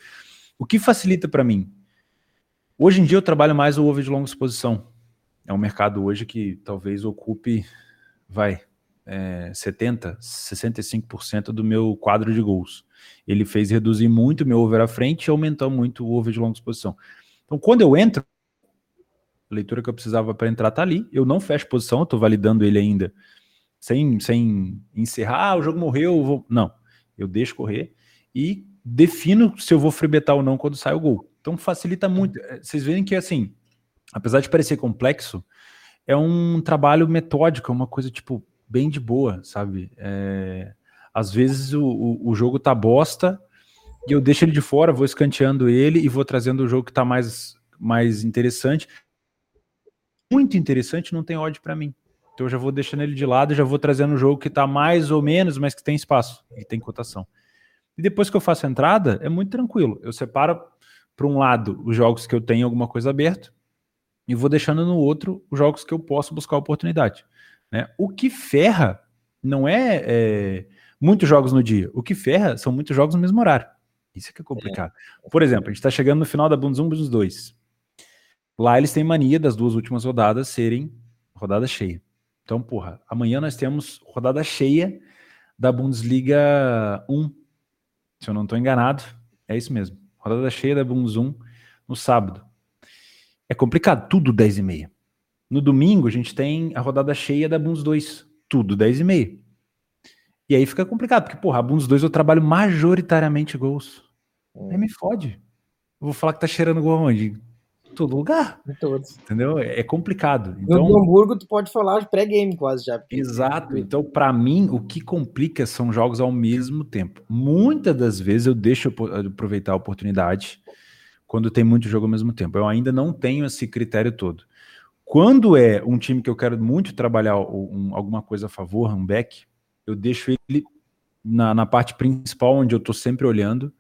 O que facilita para mim? Hoje em dia eu trabalho mais o over de longa exposição. É um mercado hoje que talvez ocupe, vai, é, 70, 65% do meu quadro de gols. Ele fez reduzir muito meu over à frente e aumentou muito o over de longa exposição. Então, quando eu entro, a leitura que eu precisava para entrar tá ali. Eu não fecho posição, eu tô validando ele ainda sem, sem encerrar, ah, o jogo morreu, vou... não. Eu deixo correr e defino se eu vou frebetar ou não quando sai o gol. Então facilita muito. É, vocês veem que assim, apesar de parecer complexo, é um trabalho metódico, é uma coisa tipo bem de boa, sabe? É... Às vezes o, o, o, jogo tá bosta e eu deixo ele de fora, vou escanteando ele e vou trazendo o jogo que tá mais, mais interessante muito interessante, não tem ódio para mim. Então eu já vou deixando ele de lado, já vou trazendo um jogo que está mais ou menos, mas que tem espaço e tem cotação. E depois que eu faço a entrada, é muito tranquilo. Eu separo para um lado os jogos que eu tenho alguma coisa aberta e vou deixando no outro os jogos que eu posso buscar oportunidade. Né? O que ferra não é, é, muitos jogos no dia. O que ferra são muitos jogos no mesmo horário. Isso é que é complicado. É. Por exemplo, a gente está chegando no final da Bundesliga 1, Bundesliga 2. Lá eles têm mania das duas últimas rodadas serem rodada cheia. Então, porra, amanhã nós temos rodada cheia da Bundesliga 1. Se eu não estou enganado, é isso mesmo. Rodada cheia da Bundes 1 no sábado. É complicado, tudo 10 e meia. No domingo a gente tem a rodada cheia da Bundes 2, tudo 10 e meia. E aí fica complicado, porque, porra, a Bundes 2 eu trabalho majoritariamente gols. Aí me fode. Eu vou falar que tá cheirando gol onde? Todo lugar. Em todos. Entendeu? É, é complicado. Então, no Hamburgo, tu pode falar pré-game quase já. Exato. Então, para mim, o que complica são jogos ao mesmo tempo. Muitas das vezes eu deixo aproveitar a oportunidade quando tem muito jogo ao mesmo tempo. Eu ainda não tenho esse critério todo. Quando é um time que eu quero muito trabalhar um, alguma coisa a favor, um back, eu deixo ele na, na parte principal, onde eu estou sempre olhando,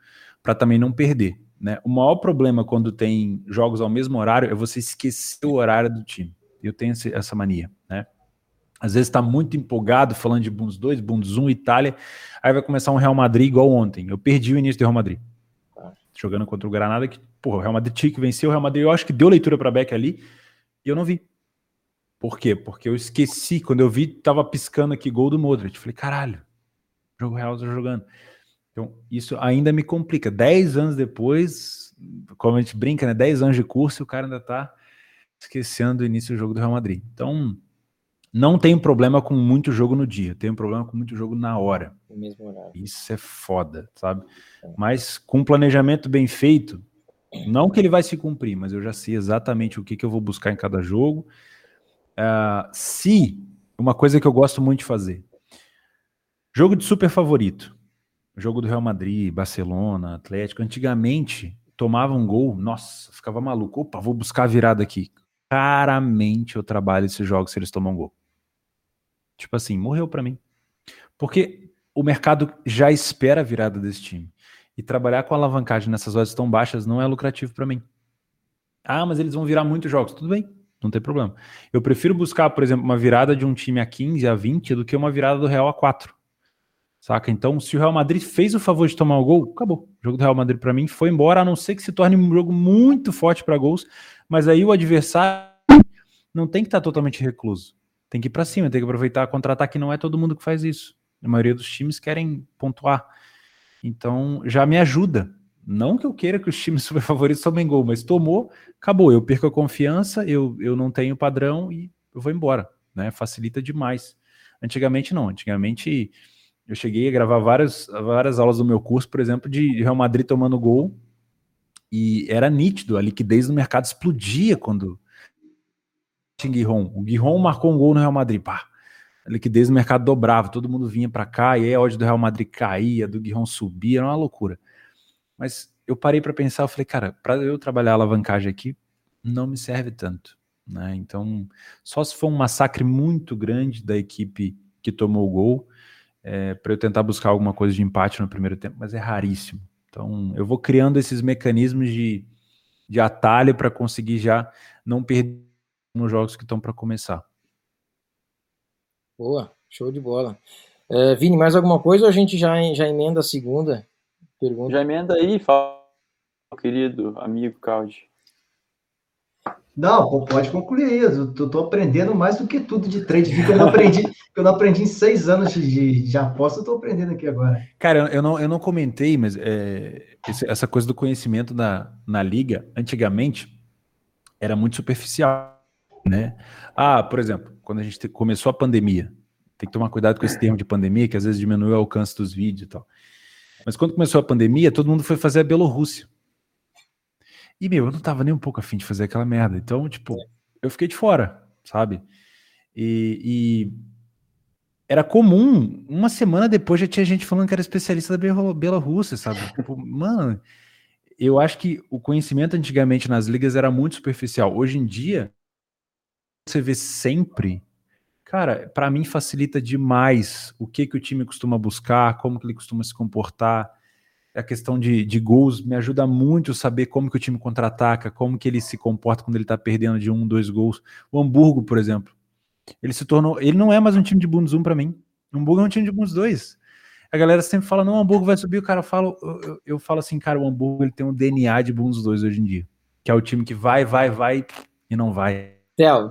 para também não perder. Né? O maior problema quando tem jogos ao mesmo horário é você esquecer o horário do time. Eu tenho essa mania, né? Às vezes está muito empolgado falando de Bundes 2, Bundes 1, Itália, aí vai começar um Real Madrid igual ontem. Eu perdi o início do Real Madrid. Jogando contra o Granada, que, porra, o Real Madrid tinha que vencer, o Real Madrid eu acho que deu leitura para Beck ali, e eu não vi. Por quê? Porque eu esqueci, quando eu vi, tava piscando aqui gol do Modric. Falei, caralho, jogo Real tá jogando. Então, isso ainda me complica. Dez anos depois, como a gente brinca, né? Dez anos de curso e o cara ainda tá esquecendo o início do jogo do Real Madrid. Então, não tem problema com muito jogo no dia, tem problema com muito jogo na hora. Isso é foda, sabe? É. Mas com um planejamento bem feito, não que ele vai se cumprir, mas eu já sei exatamente o que, que eu vou buscar em cada jogo. Uh, se, uma coisa que eu gosto muito de fazer, jogo de super favorito jogo do Real Madrid, Barcelona, Atlético, antigamente tomava um gol, nossa, ficava maluco. Opa, vou buscar a virada aqui. Raramente eu trabalho esses jogos se eles tomam gol. Tipo assim, morreu para mim. Porque o mercado já espera a virada desse time. E trabalhar com alavancagem nessas odds tão baixas não é lucrativo para mim. Ah, mas eles vão virar muitos jogos. Tudo bem, não tem problema. Eu prefiro buscar, por exemplo, uma virada de um time a 15, a 20 do que uma virada do Real a 4. Saca? Então, se o Real Madrid fez o favor de tomar o gol, acabou. O jogo do Real Madrid para mim foi embora, a não ser que se torne um jogo muito forte para gols, mas aí o adversário não tem que estar tá totalmente recluso. Tem que ir para cima, tem que aproveitar contra-ataque, não é todo mundo que faz isso. A maioria dos times querem pontuar. Então, já me ajuda. Não que eu queira que os times super favoritos tomem gol, mas tomou, acabou. Eu perco a confiança, eu, eu não tenho padrão e eu vou embora. Né? Facilita demais. Antigamente não. Antigamente eu cheguei a gravar várias, várias aulas do meu curso, por exemplo, de Real Madrid tomando gol, e era nítido, a liquidez do mercado explodia quando tinha Guirron. O Guirron marcou um gol no Real Madrid, pá. A liquidez do mercado dobrava, todo mundo vinha para cá, e aí a odd do Real Madrid caía, do Guirron subia, era uma loucura. Mas eu parei para pensar, eu falei, cara, para eu trabalhar a alavancagem aqui, não me serve tanto. Né? Então, só se for um massacre muito grande da equipe que tomou o gol, é, para eu tentar buscar alguma coisa de empate no primeiro tempo, mas é raríssimo. Então, eu vou criando esses mecanismos de, de atalho para conseguir já não perder nos jogos que estão para começar. Boa, show de bola. É, Vini, mais alguma coisa ou a gente já, já emenda a segunda pergunta? Já emenda aí, fala, querido amigo Caldi. Não, pode concluir aí. Eu tô, aprendendo mais do que tudo de trade que eu não aprendi, eu não aprendi em seis anos de, de, aposta, eu tô aprendendo aqui agora. Cara, eu não, eu não comentei, mas é, essa coisa do conhecimento na, na liga, antigamente, era muito superficial, né? Ah, por exemplo, quando a gente começou a pandemia, tem que tomar cuidado com esse termo de pandemia, que às vezes diminui o alcance dos vídeos e tal. Mas quando começou a pandemia, todo mundo foi fazer a Bielorrússia. E, meu, eu não tava nem um pouco afim de fazer aquela merda. Então, tipo, eu fiquei de fora, sabe? E, e, era comum, uma semana depois já tinha gente falando que era especialista da Bielorrússia, sabe? tipo, mano, eu acho que o conhecimento antigamente nas ligas era muito superficial. Hoje em dia, você vê sempre. Cara, para mim facilita demais o que, que o time costuma buscar, como que ele costuma se comportar a questão de, de gols me ajuda muito saber como que o time contra-ataca, como que ele se comporta quando ele está perdendo de um, dois gols. O Hamburgo, por exemplo, ele se tornou, ele não é mais um time de Bundes 1 para mim. O Hamburgo é um time de Bundes 2. A galera sempre fala, não, o Hamburgo vai subir, o cara fala, eu, eu, eu falo assim, cara, o Hamburgo ele tem um DNA de Bundes 2 hoje em dia, que é o time que vai, vai, vai e não vai. Theo, é.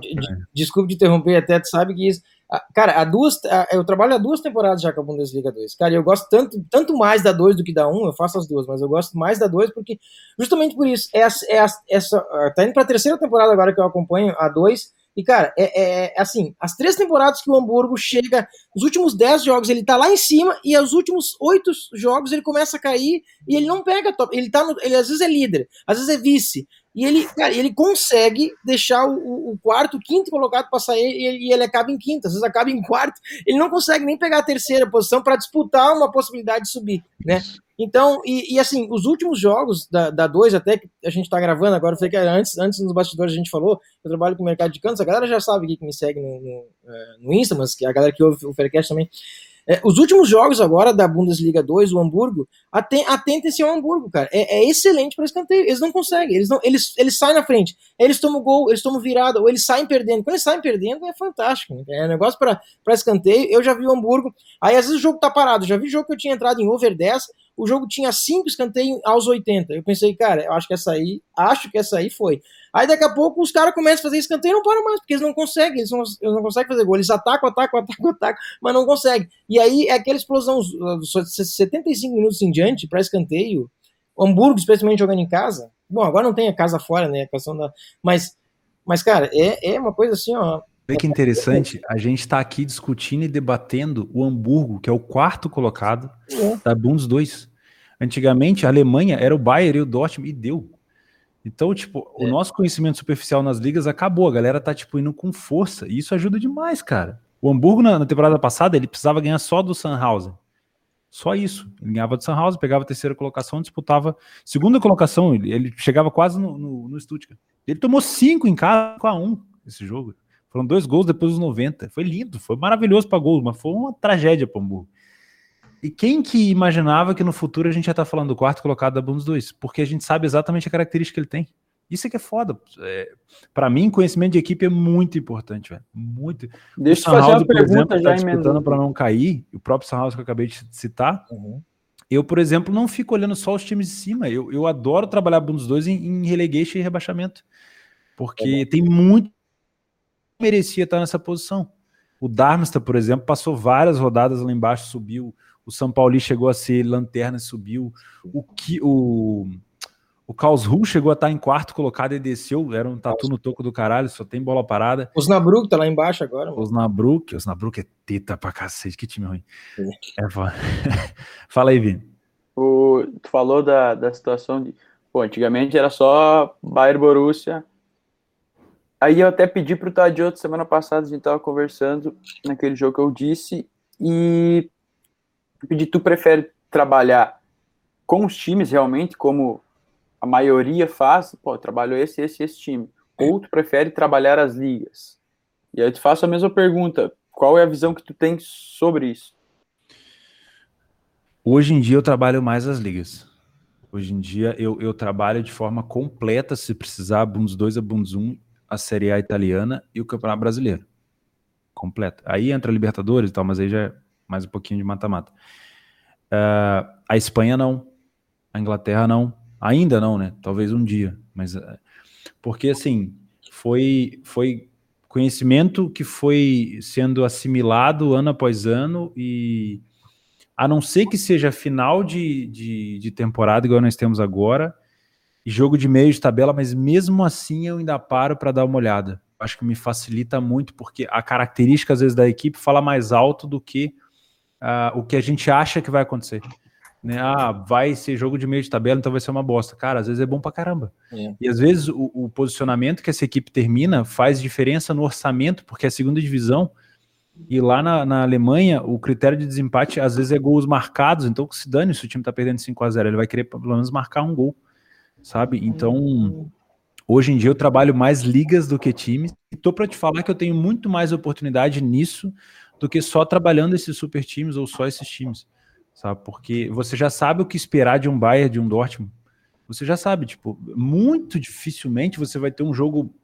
desculpe te interromper, até tu sabe que isso Cara, há duas, eu trabalho há duas temporadas já com a Bundesliga 2. Cara, eu gosto tanto, tanto mais da 2 do que da 1, um, eu faço as duas, mas eu gosto mais da 2 porque, justamente por isso, é, é, essa, tá indo pra terceira temporada agora que eu acompanho, a 2, e, cara, é, é, é, assim, as três temporadas que o Hamburgo chega, os últimos 10 jogos ele tá lá em cima, e os últimos oito jogos ele começa a cair, e ele não pega top, ele tá no, ele às vezes é líder, às vezes é vice, e ele, cara, ele consegue deixar o, o quarto, o quinto colocado para sair e ele, ele, acaba em quinto, às vezes acaba em quarto. Ele não consegue nem pegar a terceira posição para disputar uma possibilidade de subir, né? Então, e, e, assim, os últimos jogos da, da dois até que a gente está gravando agora, foi que antes, antes nos bastidores a gente falou, eu trabalho com o mercado de cantos, a galera já sabe que me segue no, no, é, no Insta, mas que a galera que ouve o Faircast também é, os últimos jogos agora da Bundesliga 2, o Hamburgo, atentem-se ao Hamburgo, cara. É, é excelente para escanteio. Eles não conseguem, eles, não, eles, eles saem na frente, eles tomam gol, eles tomam virada, ou eles saem perdendo. Quando eles saem perdendo, é fantástico. Né? É negócio para escanteio. Eu já vi o Hamburgo, aí às vezes o jogo tá parado. Já vi jogo que eu tinha entrado em over 10, o jogo tinha 5 escanteios aos 80. Eu pensei, cara, eu acho que essa aí, acho que essa aí foi. Aí daqui a pouco os caras começam a fazer escanteio e não param mais, porque eles não conseguem, eles não, eles não conseguem fazer gol. Eles atacam, atacam, atacam, atacam, mas não conseguem. E aí é aquela explosão, 75 minutos em diante para escanteio. Hamburgo, especialmente jogando em casa. Bom, agora não tem a casa fora, né? A questão da. Mas, mas cara, é, é uma coisa assim, ó. Vê que interessante, a gente está aqui discutindo e debatendo o Hamburgo, que é o quarto colocado é. da Bundes 2. Antigamente, a Alemanha era o Bayern e o Dortmund, e deu. Então, tipo, é. o nosso conhecimento superficial nas ligas acabou. A galera tá, tipo, indo com força. E isso ajuda demais, cara. O Hamburgo, na, na temporada passada, ele precisava ganhar só do Sandhausen. Só isso. Ele ganhava do Sandhausen, pegava a terceira colocação, disputava segunda colocação. Ele, ele chegava quase no, no, no Stuttgart. Ele tomou cinco em casa com a um esse jogo. Foram dois gols depois dos 90. Foi lindo, foi maravilhoso para gols, mas foi uma tragédia para o Hamburgo. E quem que imaginava que no futuro a gente ia estar tá falando do quarto colocado da Bundes 2? Porque a gente sabe exatamente a característica que ele tem. Isso é que é foda. É, para mim, conhecimento de equipe é muito importante, velho. Muito. Deixa eu fazer uma pergunta exemplo, já tá disputando para não cair. O próprio Sanhouse que eu acabei de citar. Uhum. Eu, por exemplo, não fico olhando só os times de cima. Eu, eu adoro trabalhar Bundes 2 em, em relegation e rebaixamento. Porque uhum. tem muito merecia estar nessa posição. O Darmstadt, por exemplo, passou várias rodadas lá embaixo, subiu o São Paulo chegou a ser lanterna e subiu. O que o o Karlsruhe chegou a estar em quarto colocado e desceu, era um tatu no toco do caralho, só tem bola parada. Osnabrück tá lá embaixo agora. Mano. Osnabrück, Osnabrück é teta pra cacete, que time ruim. É, Fala aí, Vini. O, tu falou da, da situação de, pô, antigamente era só Bayern Borussia. Aí eu até pedi pro Tadioto semana passada, a gente tava conversando naquele jogo que eu disse, e pedir, tu prefere trabalhar com os times realmente, como a maioria faz? Pô, trabalho esse, esse, esse time. Ou tu prefere trabalhar as ligas? E aí eu te faço a mesma pergunta. Qual é a visão que tu tem sobre isso? Hoje em dia eu trabalho mais as ligas. Hoje em dia eu, eu trabalho de forma completa, se precisar, Bundes 2 a Bundes 1, a Série A italiana e o Campeonato Brasileiro. completa. Aí entra Libertadores e tal, mas aí já é mais um pouquinho de mata-mata. Uh, a Espanha não, a Inglaterra não, ainda não, né? Talvez um dia, mas uh, porque assim foi foi conhecimento que foi sendo assimilado ano após ano e a não ser que seja final de, de, de temporada igual nós temos agora jogo de meio de tabela, mas mesmo assim eu ainda paro para dar uma olhada. Acho que me facilita muito porque a característica às vezes da equipe fala mais alto do que uh, o que a gente acha que vai acontecer. Né? Ah, vai ser jogo de meio de tabela, então vai ser uma bosta. Cara, às vezes é bom pra caramba. É. E às vezes o, o, posicionamento que essa equipe termina faz diferença no orçamento, porque é a segunda divisão. E lá na, na, Alemanha, o critério de desempate às vezes é gols marcados. Então, se dane se o time tá perdendo 5 a 0 ele vai querer pelo menos marcar um gol, sabe? Então, hoje em dia eu trabalho mais ligas do que times. E tô para te falar que eu tenho muito mais oportunidade nisso do que só trabalhando esses super times ou só esses times, sabe? Porque você já sabe o que esperar de um Bayern, de um Dortmund. Você já sabe, tipo, muito dificilmente você vai ter um jogo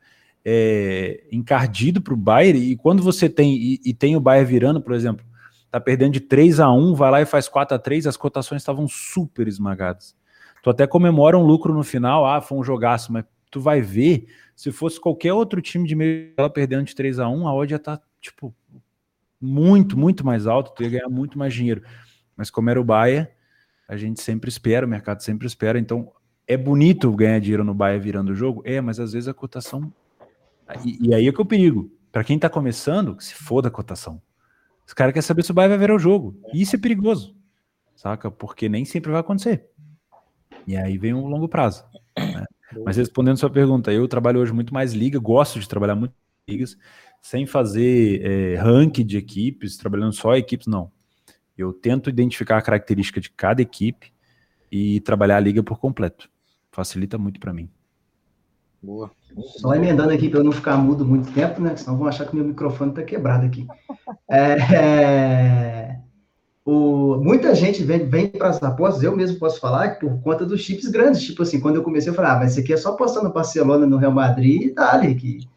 é, encardido para o Bayern e quando você tem e, e, tem o Bayern virando, por exemplo, tá perdendo de 3 a 1, vai lá e faz 4 a 3, as cotações estavam super esmagadas. Tu até comemora um lucro no final, ah, foi um jogaço, mas tu vai ver, se fosse qualquer outro time de meio perdendo de 3 a 1, a odd já tá tipo muito, muito mais alto, tu ia ganhar muito mais dinheiro. Mas como era o Baia, a gente sempre espera, o mercado sempre espera. Então, é bonito ganhar dinheiro no Baia virando o jogo? É, mas às vezes a cotação. E, e aí é que é o perigo. Para quem tá começando, se foda a cotação. Os caras querem saber se o Baia vai virar o jogo. E isso é perigoso, saca? Porque nem sempre vai acontecer. E aí vem um longo prazo. Né? Mas respondendo sua pergunta, eu trabalho hoje muito mais liga, gosto de trabalhar muito ligas sem fazer é, ranking de equipes, trabalhando só equipes, não. Eu tento identificar a característica de cada equipe e trabalhar a liga por completo. Facilita muito para mim. Boa. Só emendando aqui para eu não ficar mudo muito tempo, né? Senão vão achar que meu microfone está quebrado aqui. É, é, o, muita gente vem, vem para as apostas, eu mesmo posso falar, por conta dos chips grandes. Tipo assim, quando eu comecei, eu falei, ah, mas esse aqui é só apostar no Barcelona, no Real Madrid e dali, que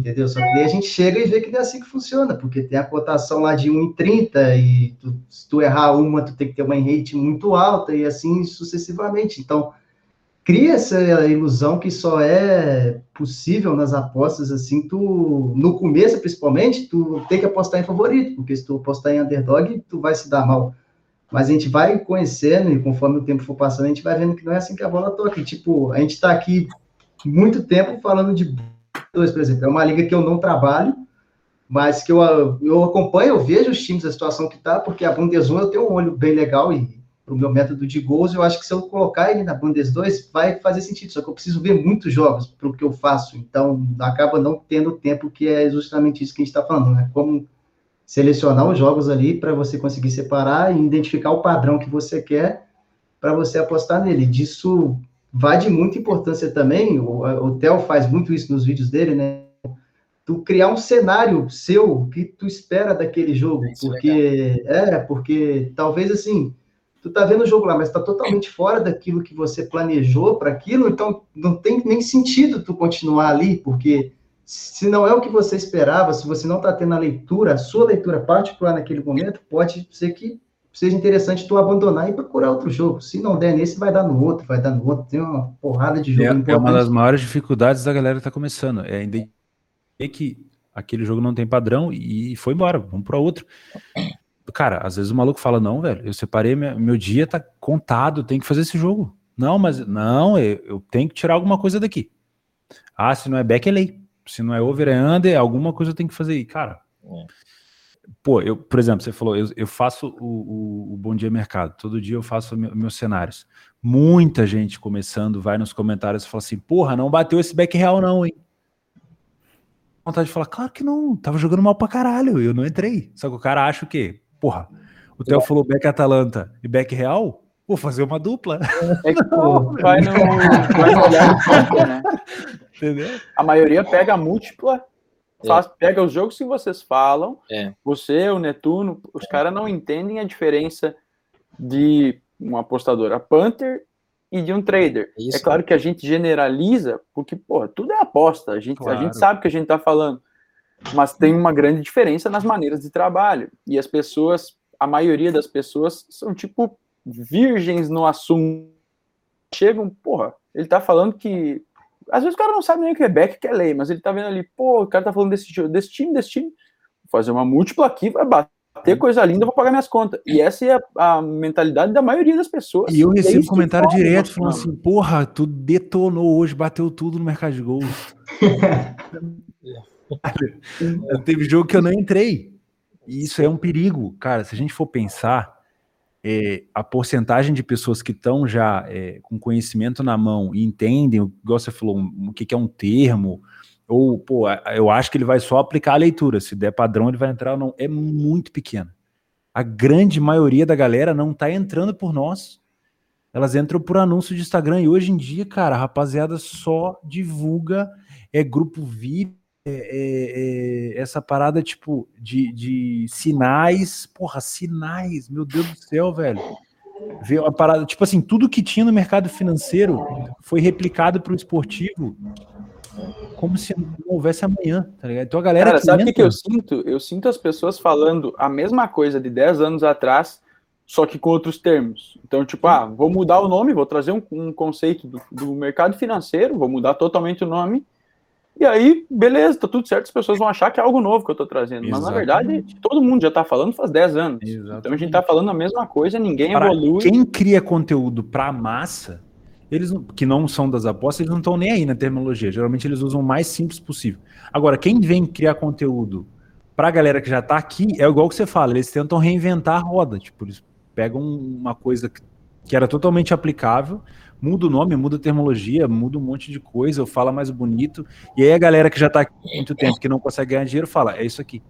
Entendeu? Só que daí a gente chega e vê que não é assim que funciona, porque tem a cotação lá de 1,30 e tu, se tu errar uma, tu tem que ter uma rate muito alta e assim sucessivamente. Então, cria essa ilusão que só é possível nas apostas, assim, tu, no começo, principalmente, tu tem que apostar em favorito, porque se tu apostar em underdog, tu vai se dar mal. Mas a gente vai conhecendo e conforme o tempo for passando, a gente vai vendo que não é assim que a bola toca. E, tipo, a gente está aqui muito tempo falando de dois, por exemplo. É uma liga que eu não trabalho, mas que eu, eu acompanho, eu vejo os times, a situação que está, porque a Bundes 1 eu tenho um olho bem legal e para o meu método de gols, eu acho que se eu colocar ele na Bundes 2, vai fazer sentido, só que eu preciso ver muitos jogos para o que eu faço, então acaba não tendo tempo, que é justamente isso que a gente está falando, né? Como selecionar os jogos ali para você conseguir separar e identificar o padrão que você quer para você apostar nele. Disso vai de muita importância também, o, o Theo faz muito isso nos vídeos dele, né? Tu criar um cenário seu que tu espera daquele jogo, é porque é, porque talvez assim, tu tá vendo o jogo lá, mas tá totalmente fora daquilo que você planejou para aquilo, então não tem nem sentido tu continuar ali, porque se não é o que você esperava, se você não tá tendo a leitura, a sua leitura particular naquele momento, pode ser que seja interessante tu abandonar e procurar outro jogo. Se não der nesse, vai dar no outro, vai dar no outro. Tem uma porrada de jogo. É, é uma das maiores dificuldades da galera que tá começando. É entender que aquele jogo não tem padrão e foi embora, vamos para outro. Cara, às vezes o maluco fala: Não, velho, eu separei, meu, meu dia tá contado, tem que fazer esse jogo. Não, mas não, eu, eu tenho que tirar alguma coisa daqui. Ah, se não é back, é lei. Se não é over, é under, alguma coisa eu tenho que fazer aí. Cara, é pô, eu, por exemplo, você falou, eu, eu faço o, o, o, Bom Dia Mercado, todo dia eu faço meu, meus cenários. Muita gente começando vai nos comentários e fala assim: porra, não bateu esse back real, não, hein? Vontade de falar, claro que não, tava jogando mal pra caralho, eu não entrei. Só que o cara acha o quê? Porra, o Theo falou back Atalanta e back real, vou fazer uma dupla. É que não, vai, no, vai no olhar do campo, né? Entendeu? A maioria pega a múltipla Faz, é. Pega os jogos que vocês falam, é. você, o Netuno, os é. caras não entendem a diferença de uma apostadora Panther e de um trader. Isso. É claro que a gente generaliza, porque, porra, tudo é aposta, a gente, claro. a gente sabe que a gente tá falando. Mas tem uma grande diferença nas maneiras de trabalho. E as pessoas, a maioria das pessoas são tipo virgens no assunto. Chegam, porra, ele tá falando que. Às vezes o cara não sabe nem o que é back, que é lei, mas ele tá vendo ali, pô, o cara tá falando desse, desse time, desse time. Vou fazer uma múltipla aqui, vai bater coisa linda, vou pagar minhas contas. E essa é a, a mentalidade da maioria das pessoas. E eu é recebo que comentário direto falando assim: porra, tu detonou hoje, bateu tudo no mercado de gols. Teve jogo que eu não entrei. E isso é um perigo. Cara, se a gente for pensar, é, a porcentagem de pessoas que estão já é, com conhecimento na mão e entendem, igual você falou, o que, que é um termo, ou, pô, eu acho que ele vai só aplicar a leitura. Se der padrão, ele vai entrar ou não. É muito pequeno. A grande maioria da galera não tá entrando por nós. Elas entram por anúncio de Instagram. E hoje em dia, cara, a rapaziada só divulga é grupo VIP, é, é- é essa parada tipo de, de sinais. Porra, sinais, meu Deus do céu, velho. Vê a parada, tipo assim, tudo que tinha no mercado financeiro foi replicado para o esportivo como se não houvesse amanhã, tá ligado? Então a galera Cara, sabe o que, que eu sinto? Eu sinto as pessoas falando a mesma coisa de 10 anos atrás, só que com outros termos. Então, tipo, ah, vou mudar o nome, vou trazer um, um conceito do, do mercado financeiro, vou mudar totalmente o nome. E aí, beleza, tá tudo certo, as pessoas vão achar que é algo novo que eu tô trazendo. Mas na verdade, Exatamente. todo mundo já tá falando faz 10 anos. Exatamente. Então a gente tá falando a mesma coisa, ninguém Pra evolui. quem cria conteúdo para massa, eles que não são das apostas, eles não estão nem aí na terminologia. Geralmente eles usam o mais simples possível. Agora, quem vem criar conteúdo para a galera que já tá aqui, é igual que você fala, eles tentam reinventar a roda. Tipo, eles pegam uma coisa que, que era totalmente aplicável, muda o nome, muda a terminologia, muda um monte de coisa, fala mais bonito. E aí a galera que já tá aqui há muito tempo, que não consegue ganhar dinheiro, fala: é isso aqui.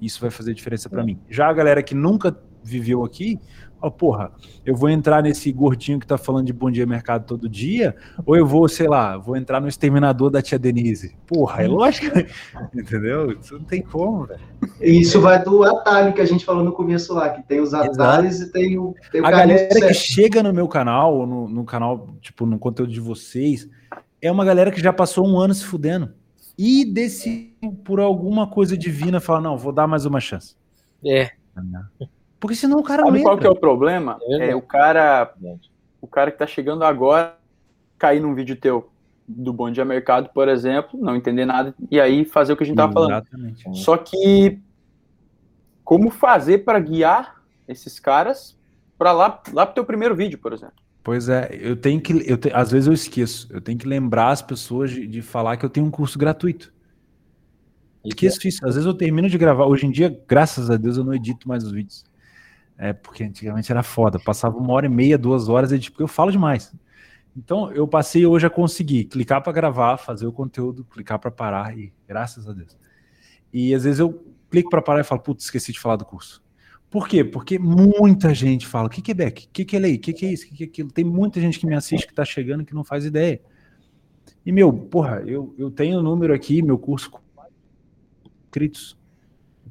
Isso vai fazer diferença para mim. Já a galera que nunca viveu aqui, ó, porra, eu vou entrar nesse gordinho que tá falando de bom dia mercado todo dia, ou eu vou, sei lá, vou entrar no exterminador da tia Denise. Porra, é lógico, entendeu? Isso não tem como, velho. Isso vai do atalho que a gente falou no começo lá, que tem os atalhos e tem o, tem o A galera que certo. chega no meu canal, ou no, no canal, tipo, no conteúdo de vocês, é uma galera que já passou um ano se fudendo. E decidiu, por alguma coisa divina, falar, não, vou dar mais uma chance. É, Porque senão o cara não Sabe qual que é o problema? É. É o cara, o cara que tá chegando agora cair num vídeo teu do Bom Dia Mercado, por exemplo, não entender nada e aí fazer o que a gente tava falando. Exatamente. Só que como fazer para guiar esses caras para lá, lá pro teu primeiro vídeo, por exemplo? Pois é, eu tenho que. Eu te- às vezes eu esqueço. Eu tenho que lembrar as pessoas de, de falar que eu tenho um curso gratuito. Esqueço isso. Às vezes eu termino de gravar. Hoje em dia, graças a Deus, eu não edito mais os vídeos. É, porque antigamente era foda. Passava uma hora e meia, duas horas, edito, porque eu falo demais. Então, eu passei hoje a conseguir clicar para gravar, fazer o conteúdo, clicar para parar, e graças a Deus. E às vezes eu clico para parar e falo, putz, esqueci de falar do curso. Por quê? Porque muita gente fala: o que, que é back? O que, que é lei? O que, que é isso? O que, que é aquilo? Tem muita gente que me assiste que tá chegando que não faz ideia. E, meu, porra, eu, eu tenho o número aqui, meu curso com inscritos.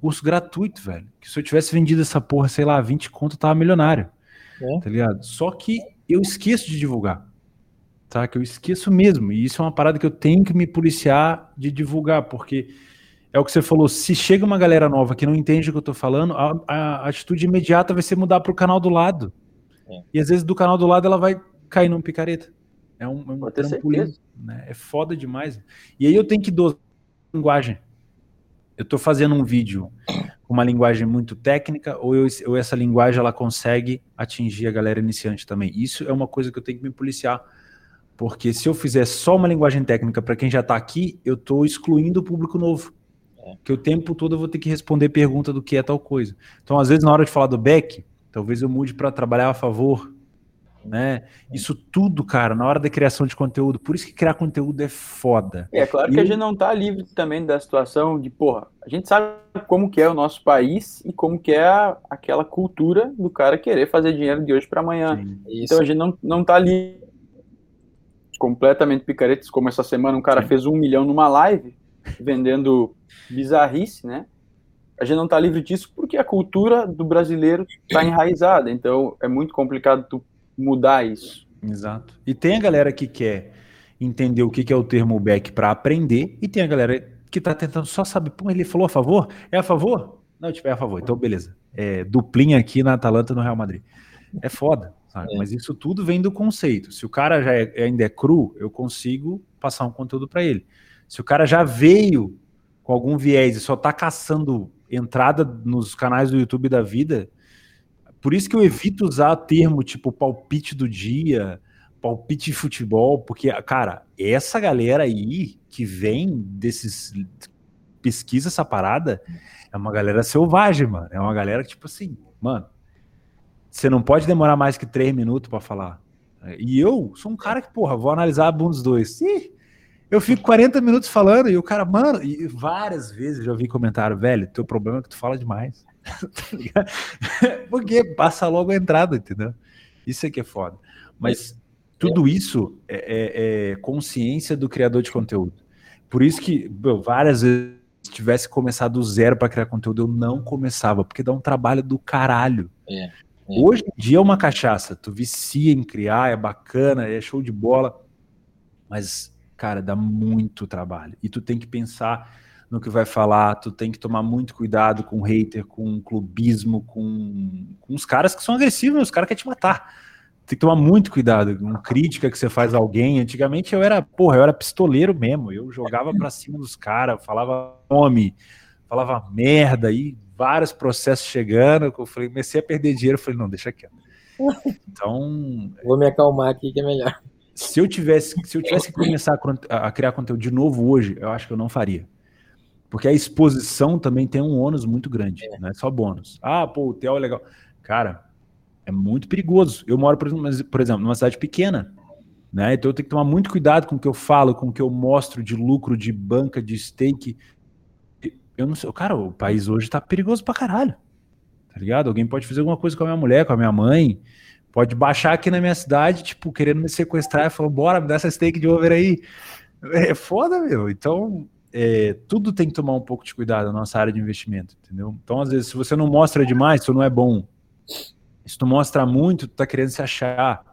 Curso gratuito, velho. Que se eu tivesse vendido essa porra, sei lá, 20 conto, eu tava milionário. É. Tá ligado? Só que eu esqueço de divulgar. Tá? Que eu esqueço mesmo. E isso é uma parada que eu tenho que me policiar de divulgar, porque é o que você falou, se chega uma galera nova que não entende o que eu tô falando, a, a atitude imediata vai ser mudar pro canal do lado. É. E às vezes do canal do lado ela vai cair num picareta. É um, é um trampolim, né? É foda demais. E aí eu tenho que dosar a linguagem. Eu tô fazendo um vídeo com uma linguagem muito técnica, ou, eu- ou essa linguagem ela consegue atingir a galera iniciante também. Isso é uma coisa que eu tenho que me policiar. Porque se eu fizer só uma linguagem técnica para quem já está aqui, eu estou excluindo o público novo. Que o tempo todo eu vou ter que responder pergunta do que é tal coisa. Então, às vezes, na hora de falar do back, talvez eu mude para trabalhar a favor. Né? Isso tudo, cara, na hora da criação de conteúdo. Por isso que criar conteúdo é foda. É claro que a gente não tá livre também da situação de, porra, a gente sabe como que é o nosso país e como que é a- aquela cultura do cara querer fazer dinheiro de hoje para amanhã. isso. Então a gente não, não tá ali completamente picaretas, como essa semana um cara fez um milhão numa live vendendo bizarrice, né? A gente não tá livre disso porque a cultura do brasileiro tá enraizada, então é muito complicado tu mudar isso. Exato. E tem a galera que quer entender o que é o termo back para aprender, e tem a galera que tá tentando só saber, pô, ele falou a favor? É a favor? Não, tipo, é a favor. Então, beleza. É, duplinha aqui na Atalanta no Real Madrid. É foda, sabe? É. Mas isso tudo vem do conceito. Se o cara já é, ainda é cru, eu consigo passar um conteúdo para ele. Se o cara já veio com algum viés e só tá caçando entrada nos canais do YouTube da vida, por isso que eu evito usar termo tipo palpite do dia, palpite de futebol, porque, cara, essa galera aí que vem desses. pesquisa essa parada, é uma galera selvagem, mano. É uma galera que, tipo assim, mano, você não pode demorar mais que três minutos para falar. E eu sou um cara que, porra, vou analisar a Bundes 2. Ih, eu fico 40 minutos falando e o cara, mano, e várias vezes já ouvi comentário, velho, teu problema é que tu fala demais. tá Porque passa logo a entrada, entendeu? Isso é que é foda. Mas tudo isso é, é, é, consciência do criador de conteúdo. Por isso que meu, várias vezes se tivesse começado do zero para criar conteúdo, eu não começava, porque dá um trabalho do caralho. É, é. Hoje em dia é uma cachaça, tu vicia em criar, é bacana, é show de bola, mas, cara, dá muito trabalho. E tu tem que pensar no que vai falar, tu tem que tomar muito cuidado com hater, com clubismo, com, com os caras que são agressivos, os caras querem te matar tem que tomar muito cuidado com crítica que você faz a alguém. Antigamente eu era, porra, eu era pistoleiro mesmo. Eu jogava para cima dos caras, falava nome, falava merda, aí vários processos chegando. Eu falei, comecei a perder dinheiro. Eu falei, não, deixa quieto. Então. Vou me acalmar aqui que é melhor. Se eu tivesse, se eu tivesse que começar a criar conteúdo de novo hoje, eu acho que eu não faria. Porque a exposição também tem um ônus muito grande, é. não é só bônus. Ah, pô, o Theo é legal. Cara, é muito perigoso. Eu moro, por exemplo, numa cidade pequena, né? Então eu tenho que tomar muito cuidado com o que eu falo, com o que eu mostro de lucro, de banca, de stake. Eu não sei, cara, o país hoje tá perigoso pra caralho. Tá ligado? Alguém pode fazer alguma coisa com a minha mulher, com a minha mãe, pode baixar aqui na minha cidade, tipo, querendo me sequestrar e falar, bora, me dá essa stake de over aí. É foda, meu. Então, é, tudo tem que tomar um pouco de cuidado na nossa área de investimento, entendeu? Então, às vezes, se você não mostra demais, isso não é bom. Se tu mostra muito, tu tá querendo se achar.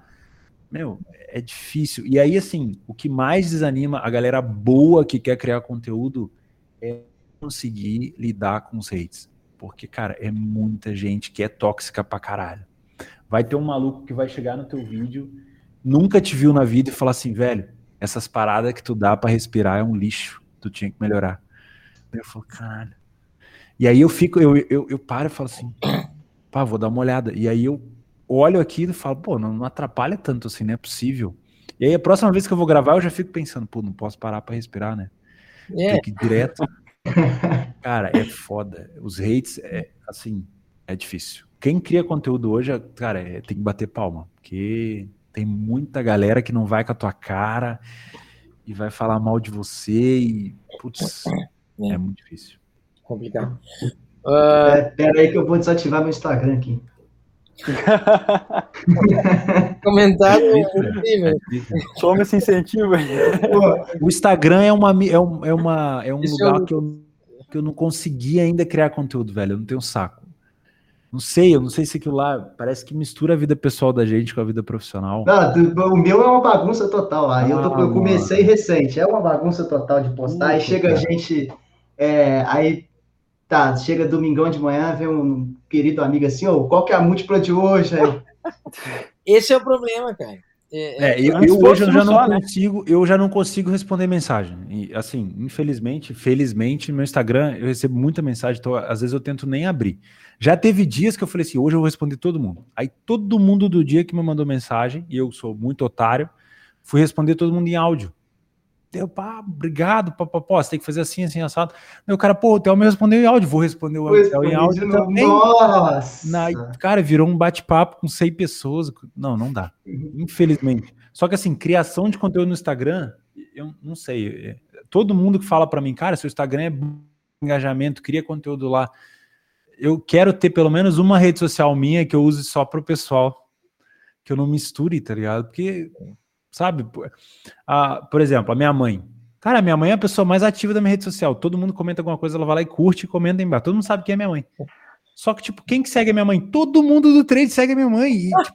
Meu, é difícil. E aí, assim, o que mais desanima a galera boa que quer criar conteúdo é conseguir lidar com os hates. Porque, cara, é muita gente que é tóxica pra caralho. Vai ter um maluco que vai chegar no teu vídeo, nunca te viu na vida e falar assim, velho, essas paradas que tu dá para respirar é um lixo, tu tinha que melhorar. Eu falo, caralho. E aí eu fico, eu, eu, eu paro e falo assim, pá, vou dar uma olhada. E aí eu olho aquilo e falo, pô, não, não, atrapalha tanto assim, não é possível. E aí a próxima vez que eu vou gravar, eu já fico pensando, pô, não posso parar para respirar, né? É. Tem que ir direto. cara, é foda. Os hates, é assim, é difícil. Quem cria conteúdo hoje, cara, é, tem que bater palma, porque tem muita galera que não vai com a tua cara e vai falar mal de você e, putz, é, é muito difícil. Complicado. Uh... É, pera aí que eu vou desativar meu Instagram aqui. Comentário Toma esse incentivo aí. O Instagram é uma é, um, é uma é um lugar que eu, que eu não consegui ainda criar conteúdo, velho. Eu não tenho saco. Não sei, eu não sei se aquilo lá parece que mistura a vida pessoal da gente com a vida profissional. Não, o meu é uma bagunça total lá. Ah, eu, tô, eu, comecei recente, é uma bagunça total de postar. aí chega a gente, é, aí Tá, chega domingão de manhã, vem um querido amigo assim, ô, oh, qual que é a múltipla de hoje? Esse é o problema, cara. É, é, eu, eu hoje eu já não né? consigo, eu já não consigo responder mensagem. E, assim, infelizmente, felizmente, meu Instagram eu recebo muita mensagem, então às vezes eu tento nem abrir. Já teve dias que eu falei assim, hoje eu vou responder todo mundo. Aí todo mundo do dia que me mandou mensagem, e eu sou muito otário, fui responder todo mundo em áudio. Deu, pá, obrigado, pá, pá, pá, você tem que fazer assim, assim, assado. Meu cara, pô, o Theo me respondeu em áudio, vou responder o Theo em áudio também. Nossa! Na, cara, virou um bate-papo com 100 pessoas. Não, não dá. Uhum. Infelizmente. Só que assim, criação de conteúdo no Instagram, eu não sei. Todo mundo que fala para mim, cara, seu Instagram é engajamento, cria conteúdo lá. Eu quero ter pelo menos uma rede social minha que eu use só pro pessoal. Que eu não misture, tá ligado? Porque sabe? Ah, por exemplo, a minha mãe. Cara, minha mãe é a pessoa mais ativa da minha rede social. Todo mundo comenta alguma coisa, ela vai lá e curte e comenta embaixo. Todo mundo sabe quem é minha mãe. Só que, tipo, quem que segue a minha mãe? Todo mundo do trade segue a minha mãe. E, tipo,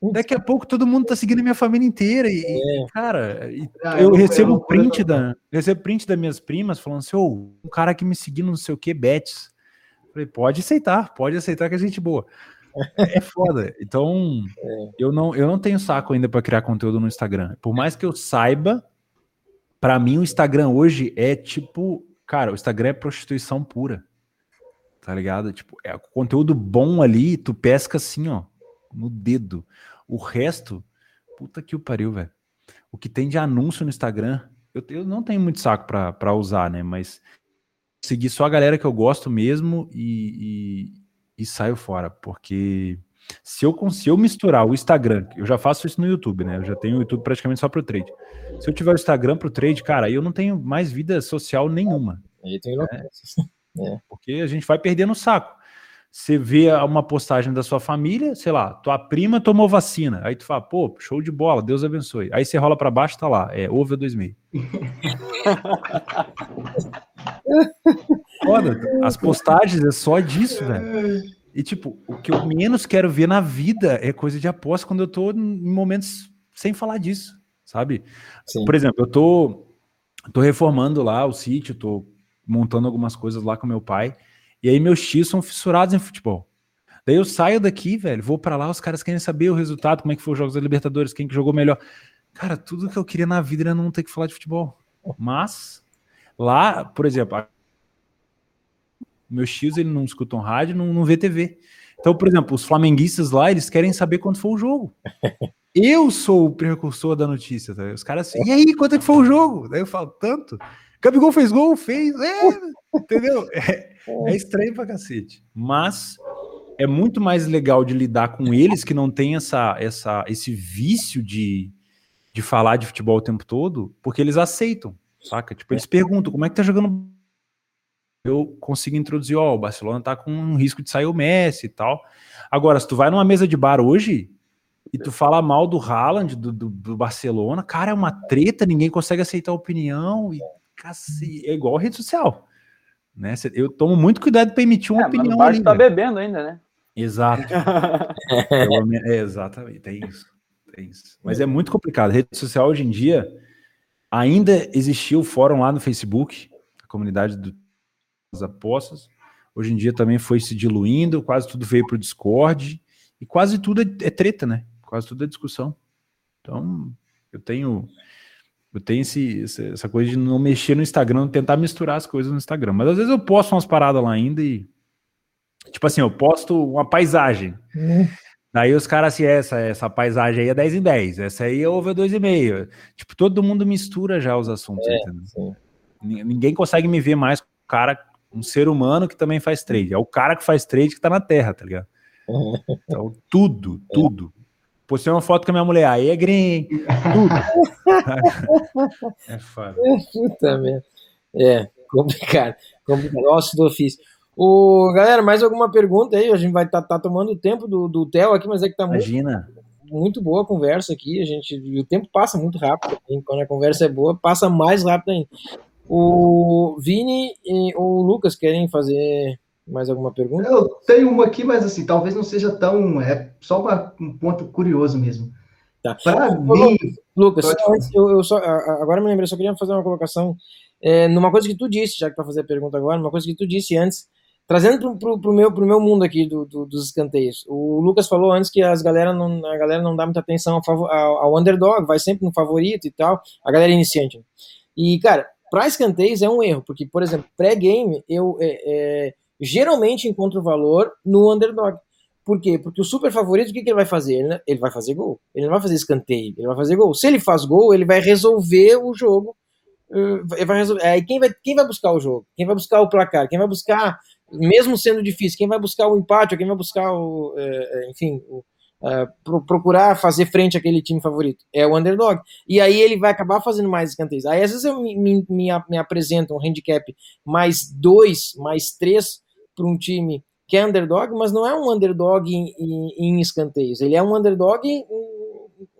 Daqui a pouco todo mundo tá seguindo a minha família inteira. E, É. cara, e Ah, eu é recebo loucura print da. eu recebo print das minhas primas falando assim: ô, um cara aqui me seguindo, não sei o que, Bets. Falei, pode aceitar, pode aceitar que é gente boa. É foda. Então, eu não, eu não tenho saco ainda para criar conteúdo no Instagram. Por mais que eu saiba, para mim o Instagram hoje é tipo, cara, o Instagram é prostituição pura. Tá ligado? Tipo, é conteúdo bom ali, tu pesca assim, ó, no dedo. O resto, puta que o pariu, velho. O que tem de anúncio no Instagram, eu, eu não tenho muito saco pra, pra usar, né? Mas seguir só a galera que eu gosto mesmo e, e, e saio fora, porque se eu, se eu misturar o Instagram, eu já faço isso no YouTube, né? Eu já tenho o YouTube praticamente só pro trade. Se eu tiver o Instagram pro trade, cara, aí eu não tenho mais vida social nenhuma Aí tem loucura. porque a gente vai perdendo o saco. Você vê uma postagem da sua família, sei lá, tua prima tomou vacina, aí tu fala, pô, show de bola, Deus abençoe. Aí você rola pra baixo, tá lá, é over 2000. Foda, as postagens é só disso, velho. E tipo, o que eu menos quero ver na vida é coisa de aposta quando eu tô em momentos sem falar disso, sabe? Sim. Por exemplo, eu tô, tô reformando lá o sítio, tô montando algumas coisas lá com meu pai, e aí meus tios são fissurados em futebol. Daí eu saio daqui, velho, vou pra lá, os caras querem saber o resultado, como é que foi os jogos da Libertadores, quem que jogou melhor. Cara, tudo que eu queria na vida era não ter que falar de futebol. Mas lá, por exemplo, meus tios ele não escutam rádio, não, não vê TV. Então, por exemplo, os flamenguistas lá, eles querem saber quando foi o jogo. Eu sou o precursor da notícia, tá? Os caras assim, e aí, quanto é que foi o jogo? Daí eu falo, tanto. Gabigol fez gol? Fez. É, entendeu? É, é estranho pra cacete. Mas é muito mais legal de lidar com eles que não tem essa, essa, esse vício de, de falar de futebol o tempo todo, porque eles aceitam, saca? Tipo, eles perguntam como é que tá jogando. Eu consigo introduzir, ó, o Barcelona tá com um risco de sair o Messi e tal. Agora, se tu vai numa mesa de bar hoje e tu fala mal do Haaland, do, do, do Barcelona, cara, é uma treta, ninguém consegue aceitar a opinião e cacete, é igual rede social. Né? Eu tomo muito cuidado para emitir uma É, mas o opinião Barça ali. tá velho. bebendo ainda, né? Exato. É, exatamente, tem isso. Tem isso. Mas é muito complicado. Rede social hoje em dia ainda existia o fórum lá no Facebook, a comunidade das apostas. Hoje em dia também foi se diluindo, quase tudo veio para o Discord e quase tudo é, é treta, né? Quase tudo é discussão. Então, eu tenho eu tenho esse, essa coisa de não mexer no Instagram, tentar misturar as coisas no Instagram. Mas às vezes eu posto umas paradas lá ainda e tipo assim, eu posto uma paisagem. Daí os caras assim, essa, essa paisagem aí é 10 em 10, essa aí é over 2,5. Tipo, todo mundo mistura já os assuntos, entendeu? sim. Ni- Ninguém consegue me ver mais com o cara, um ser humano que também faz trade. É o cara que faz trade que tá na terra, tá ligado? Então, tudo, tudo. Postei uma foto com a minha mulher, aí é green, tudo. é foda. Puta merda. É, complicado. complicado. Nossa, do ofício. O, galera, mais alguma pergunta aí? A gente vai estar tá, tomando o tempo do, do Theo aqui, mas é que tá muito, Imagina. muito boa a conversa aqui. A gente, o tempo passa muito rápido. hein? Quando a conversa é boa, passa mais rápido ainda. O Vini e o Lucas querem fazer mais alguma pergunta? Eu tenho uma aqui, mas assim, talvez não seja tão. É só uma- um ponto curioso mesmo. Tá. Para mim, Lucas, Pode eu, eu só, agora me lembrei, só queria fazer uma colocação é, numa coisa que tu disse, já que tu vai fazer a pergunta agora, numa coisa que tu disse antes, trazendo pro, pro, pro meu, pro meu mundo aqui do, do- dos escanteios. O Lucas falou antes que as galera não, a galera não dá muita atenção ao, ao, ao underdog, vai sempre no favorito e tal, a galera iniciante. E, cara, para escanteios é um erro, porque, por exemplo, pré-game, eu é, é, geralmente encontro valor no underdog. Por quê? Porque o super favorito, o que, que ele vai fazer? Ele, vai fazer gol. Ele não vai fazer escanteio, ele vai fazer gol. Se ele faz gol, ele vai resolver o jogo. eh, Ele vai resolver. Aí quem vai, quem vai buscar o jogo? Quem vai buscar o placar? Quem vai buscar, mesmo sendo difícil, quem vai buscar o empate? Quem vai buscar o. eh, eh, enfim, o, pro- procurar fazer frente àquele time favorito? É o underdog. E aí ele vai acabar fazendo mais escanteios. Aí às vezes eu me, me, me, me apresento um handicap mais dois, mais três para um time que é underdog, mas não é um underdog em, em- em escanteios. Ele é um underdog, em-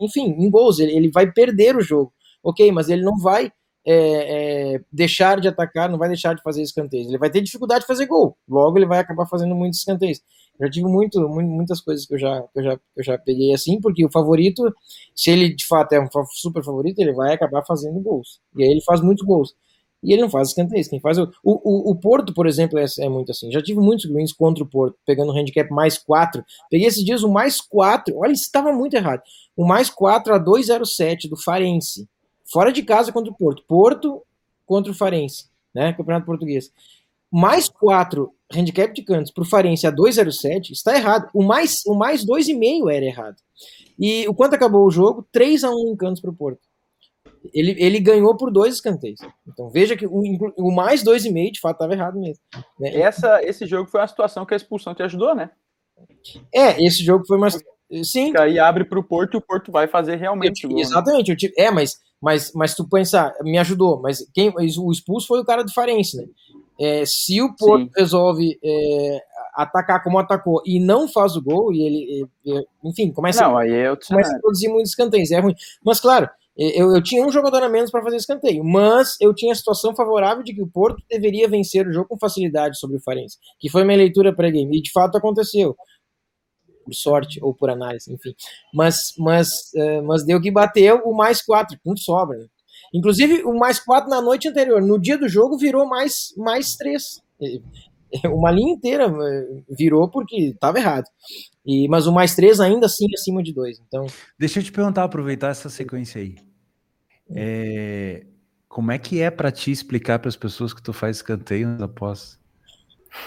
enfim, em gols. Ele, ele vai perder o jogo. Ok, mas ele não vai é, é, deixar de atacar, não vai deixar de fazer escanteios. Ele vai ter dificuldade de fazer gol. Logo, ele vai acabar fazendo muitos escanteios. Já tive muito, muitas coisas que eu, já, que, eu já, que eu já peguei assim, porque o favorito, se ele de fato é um super favorito, ele vai acabar fazendo gols. E aí ele faz muitos gols. E ele não faz escanteios. Quem faz o, o, o Porto, por exemplo, é, é, muito assim. Já tive muitos greens contra o Porto, pegando o handicap mais 4. Peguei esses dias o mais 4. Olha, estava muito errado. O mais 4 a 207 do Farense. Fora de casa contra o Porto. Porto contra o Farense, né? Campeonato Português. Mais 4 handicap de cantos para o Farense a 2,07 está errado. O mais, o mais 2,5 era errado. E o quanto acabou o jogo? 3 a 1 em cantos para o Porto. Ele, ele ganhou por dois escanteios. Então veja que o, o mais 2,5 de fato estava errado mesmo. Né? Essa, esse jogo foi uma situação que a expulsão te ajudou, né? É, esse jogo foi uma. Sim. Aí abre para o Porto e o Porto vai fazer realmente. Eu, né? exatamente. Eu tive, é, mas, mas, mas tu pensar, me ajudou. Mas quem, o expulso foi o cara do Farense, né? É, se o Porto Sim. resolve é, atacar como atacou e não faz o gol, e ele, enfim, começa, não, aí é começa a produzir muitos escanteios, é ruim. Mas claro, eu, eu tinha um jogador a menos para fazer escanteio, mas eu tinha a situação favorável de que o Porto deveria vencer o jogo com facilidade sobre o Farense, que foi minha leitura pré-game, e de fato aconteceu. Por sorte ou por análise, enfim. Mas, mas, uh, mas deu que bateu o mais quatro, com sobra. Né? Inclusive, o mais 4 na noite anterior. No dia do jogo virou mais, mais 3. Uma linha inteira eh, virou porque estava errado. E, mas o mais 3 ainda assim acima de 2. Então... Deixa eu te perguntar, aproveitar essa sequência aí. É, como é que é para ti explicar para as pessoas que tu faz escanteio após?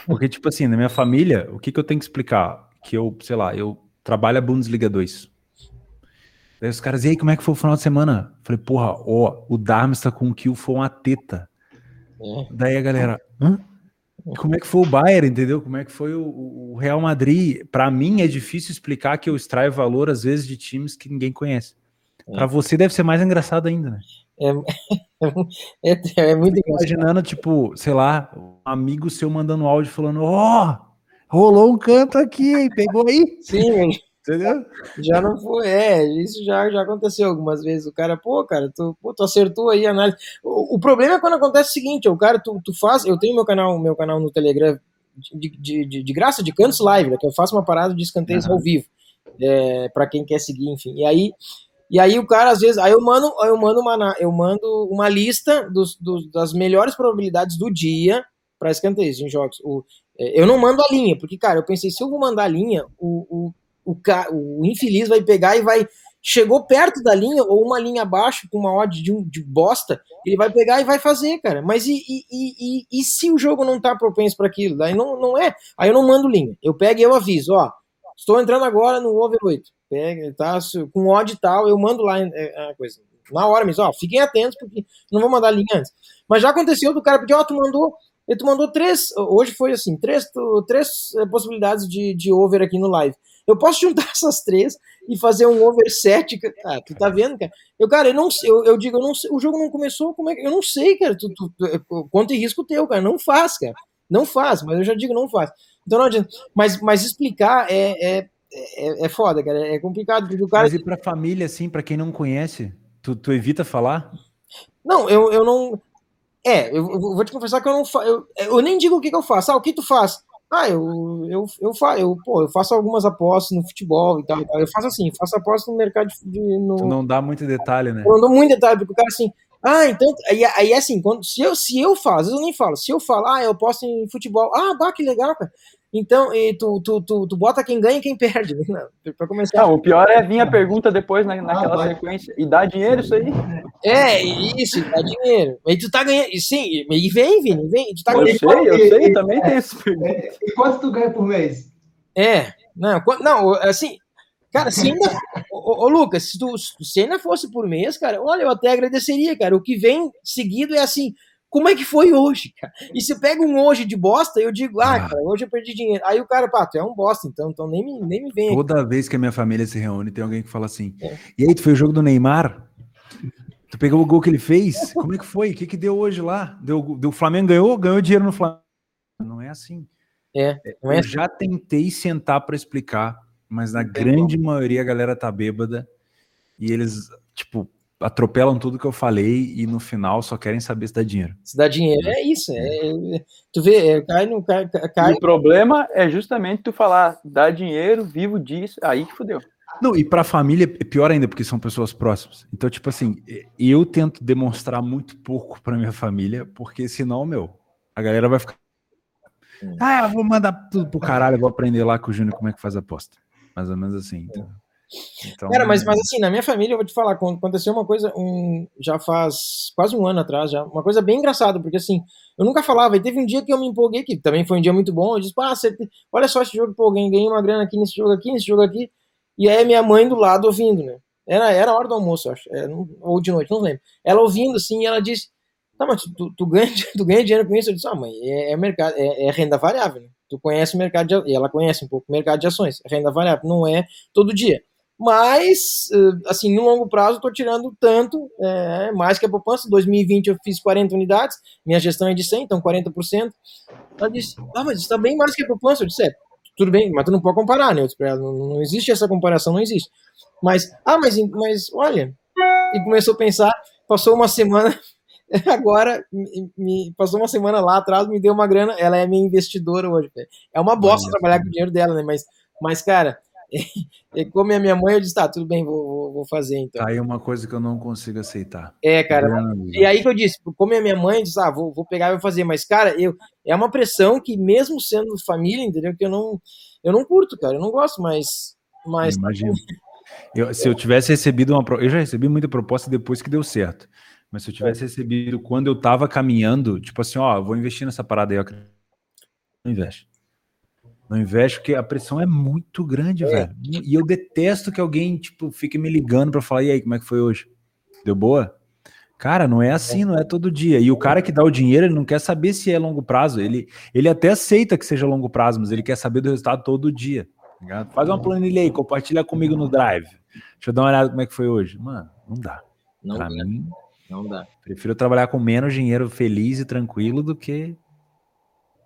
Porque, tipo assim, na minha família, o que, que eu tenho que explicar? Que eu, sei lá, eu trabalho a Bundesliga 2. Daí os caras, e aí, como é que foi o final de semana? Falei, porra, ó, o Darmstadt com o kill foi uma teta. É. Daí a galera, hã? Como é que foi o Bayern, entendeu? Como é que foi o, o Real Madrid? Para mim é difícil explicar que eu extraio valor, às vezes, de times que ninguém conhece. É. Para você deve ser mais engraçado ainda, né? É, é, é muito engraçado. Imaginando, tipo, sei lá, um amigo seu mandando áudio falando, ó, oh, rolou um canto aqui, hein? Pegou aí? Sim, Entendeu? Já não foi, é, isso já, já aconteceu algumas vezes. O cara, pô, cara, tu, pô, tu acertou aí a análise. O, o, problema é quando acontece o seguinte: o cara, tu, tu faz. Eu tenho meu canal, meu canal no Telegram de, de, de, de graça de cantos live, né, que eu faço uma parada de escanteios uhum. ao vivo. É, para quem quer seguir, enfim. E aí. E aí o cara, às vezes, aí eu mando, eu mando uma, eu mando uma lista dos, dos das melhores probabilidades do dia para escanteios em jogos. O, é, eu não mando a linha, porque, cara, eu pensei, se eu vou mandar a linha, o, o o, o infeliz vai pegar e vai. Chegou perto da linha, ou uma linha abaixo, com uma odd de, um, de bosta, ele vai pegar e vai fazer, cara. Mas e, e, e, e se o jogo não tá propenso para aquilo? Daí não, não é. Aí eu não mando linha. Eu pego e eu aviso, ó. Estou entrando agora no over 8. Pega, tá? Com odd e tal, eu mando lá é, a coisa. Na hora mesmo, ó, fiquem atentos, porque não vou mandar linha antes. Mas já aconteceu do cara pedir, ó, tu mandou e tu mandou três, hoje foi assim, três, três eh, possibilidades de, de over aqui no live. Eu posso juntar essas três e fazer um over 7. Ah, tu tá vendo, cara? Eu, cara, eu não eu, eu digo, eu não sei, o jogo não começou, como é que. Eu não sei, cara. Tu, tu, tu, em risco teu, cara. Não faz, cara. Não faz, mas eu já digo, não faz. Então não adianta. Mas, mas explicar é, é, é, é foda, cara. É complicado. Porque o cara... Mas e pra família, assim, pra quem não conhece, tu, tu evita falar? Não, eu, eu não. É, eu, eu vou te confessar que eu não faço. Eu, eu nem digo o que, que eu faço. Ah, o que tu faz? Ah, eu, eu, eu, fa, eu, pô, eu faço algumas apostas no futebol e tal, e tal. Eu faço assim, faço apostas no mercado de. No... Tu não dá muito detalhe, né? Eu não dou muito detalhe, porque o cara assim. Ah, então. Aí, aí assim, quando, se, eu, se eu faço, eu nem falo. Se eu falo, ah, eu posto em futebol. Ah, bah, que legal, cara. Então, e tu, tu, tu, tu bota quem ganha e quem perde. Né? Pra começar. Não, o pior é vir a pergunta depois na, naquela ah, sequência. E dá dinheiro isso aí? É, isso, dá dinheiro. E tu tá ganhando. Sim, e vem, Vini, vem. Tu tá eu ganhando. sei, eu sei, e, também é, tem esse é, E quanto tu ganha por mês? É, não, não assim. Cara, se ainda. ô, ô, Lucas, se, tu, se ainda fosse por mês, cara, olha, eu até agradeceria, cara. O que vem seguido é assim como é que foi hoje, cara? E se pega um hoje de bosta, eu digo, ah, ah, cara, hoje eu perdi dinheiro. Aí o cara, pá, tu é um bosta, então, então nem me, nem me vem. Toda vez que a minha família se reúne, tem alguém que fala assim, é. e aí, tu foi o jogo do Neymar? Tu pegou o gol que ele fez? Como é que foi? O que que deu hoje lá? Deu, deu, o Flamengo ganhou? Ganhou dinheiro no Flamengo? Não é assim. É, não é eu assim. já tentei sentar para explicar, mas na grande maioria a galera tá bêbada e eles, tipo, atropelam tudo que eu falei e no final só querem saber se dá dinheiro. Se dá dinheiro, é isso. É, tu vê, é, cai no. Cai, cai. O problema é justamente tu falar, dá dinheiro, vivo disso, aí que fodeu. Não, e pra família é pior ainda, porque são pessoas próximas. Então, tipo assim, eu tento demonstrar muito pouco pra minha família, porque senão, meu, a galera vai ficar. Hum. Ah, eu vou mandar tudo pro caralho, eu vou aprender lá com o Júnior como é que faz a aposta. Mais ou menos assim. Então, então, Cara, mas, mas assim, na minha família, eu vou te falar, aconteceu uma coisa, um, já faz quase um ano atrás, já, uma coisa bem engraçada, porque assim, eu nunca falava, e teve um dia que eu me empolguei, que também foi um dia muito bom, eu disse, ah, você, olha só esse jogo, pô, ganhei uma grana aqui nesse jogo aqui, nesse jogo aqui, e aí minha mãe do lado ouvindo, né? Era, era a hora do almoço, acho, é, ou de noite, não lembro. Ela ouvindo assim, ela disse, tá, mas tu, tu, ganha, tu ganha dinheiro com isso? Eu disse, ah, mãe, é, é mercado, é, é, renda variável, né? Tu conhece o mercado de, e ela conhece um pouco o mercado de ações, renda variável, não é todo dia. Mas, assim, no longo prazo, tô tirando tanto, é, mais que a poupança. Em 2020 eu fiz 40 unidades, minha gestão é de 100, então 40%. Ela disse, ah, mas está bem mais que a poupança. Eu disse, é, tudo bem, mas tu não pode comparar, né? Não, não existe essa comparação, não existe. Mas, ah, mas, mas olha, e começou a pensar, passou uma semana, agora, me, me, passou uma semana lá atrás, me deu uma grana, ela é minha investidora hoje. É uma bosta trabalhar com o dinheiro dela, né? Mas, mas cara, e como é minha mãe, eu disse, tá, tudo bem, vou, vou fazer então. Aí é uma coisa que eu não consigo aceitar. É, cara. E aí que eu disse, como é minha mãe, eu disse, ah, vou, vou pegar e vou fazer. Mas, cara, eu, é uma pressão que, mesmo sendo família, entendeu? Que eu não, eu não curto, cara, eu não gosto, mas. mas... Imagino. Eu, se eu tivesse recebido uma. Eu já recebi muita proposta depois que deu certo. Mas se eu tivesse recebido quando eu tava caminhando, tipo assim, ó, vou investir nessa parada aí, eu não investe. Não investe porque a pressão é muito grande, é. velho. E eu detesto que alguém, tipo, fique me ligando para falar, e aí, como é que foi hoje? Deu boa? Cara, não é assim, não é todo dia. E o cara que dá o dinheiro, ele não quer saber se é longo prazo. Ele, ele até aceita que seja longo prazo, mas ele quer saber do resultado todo dia. Tá Faz uma planilha aí, compartilha comigo no Drive. Deixa eu dar uma olhada como é que foi hoje. Mano, não dá. Não pra dá. mim, não dá. Prefiro trabalhar com menos dinheiro feliz e tranquilo do que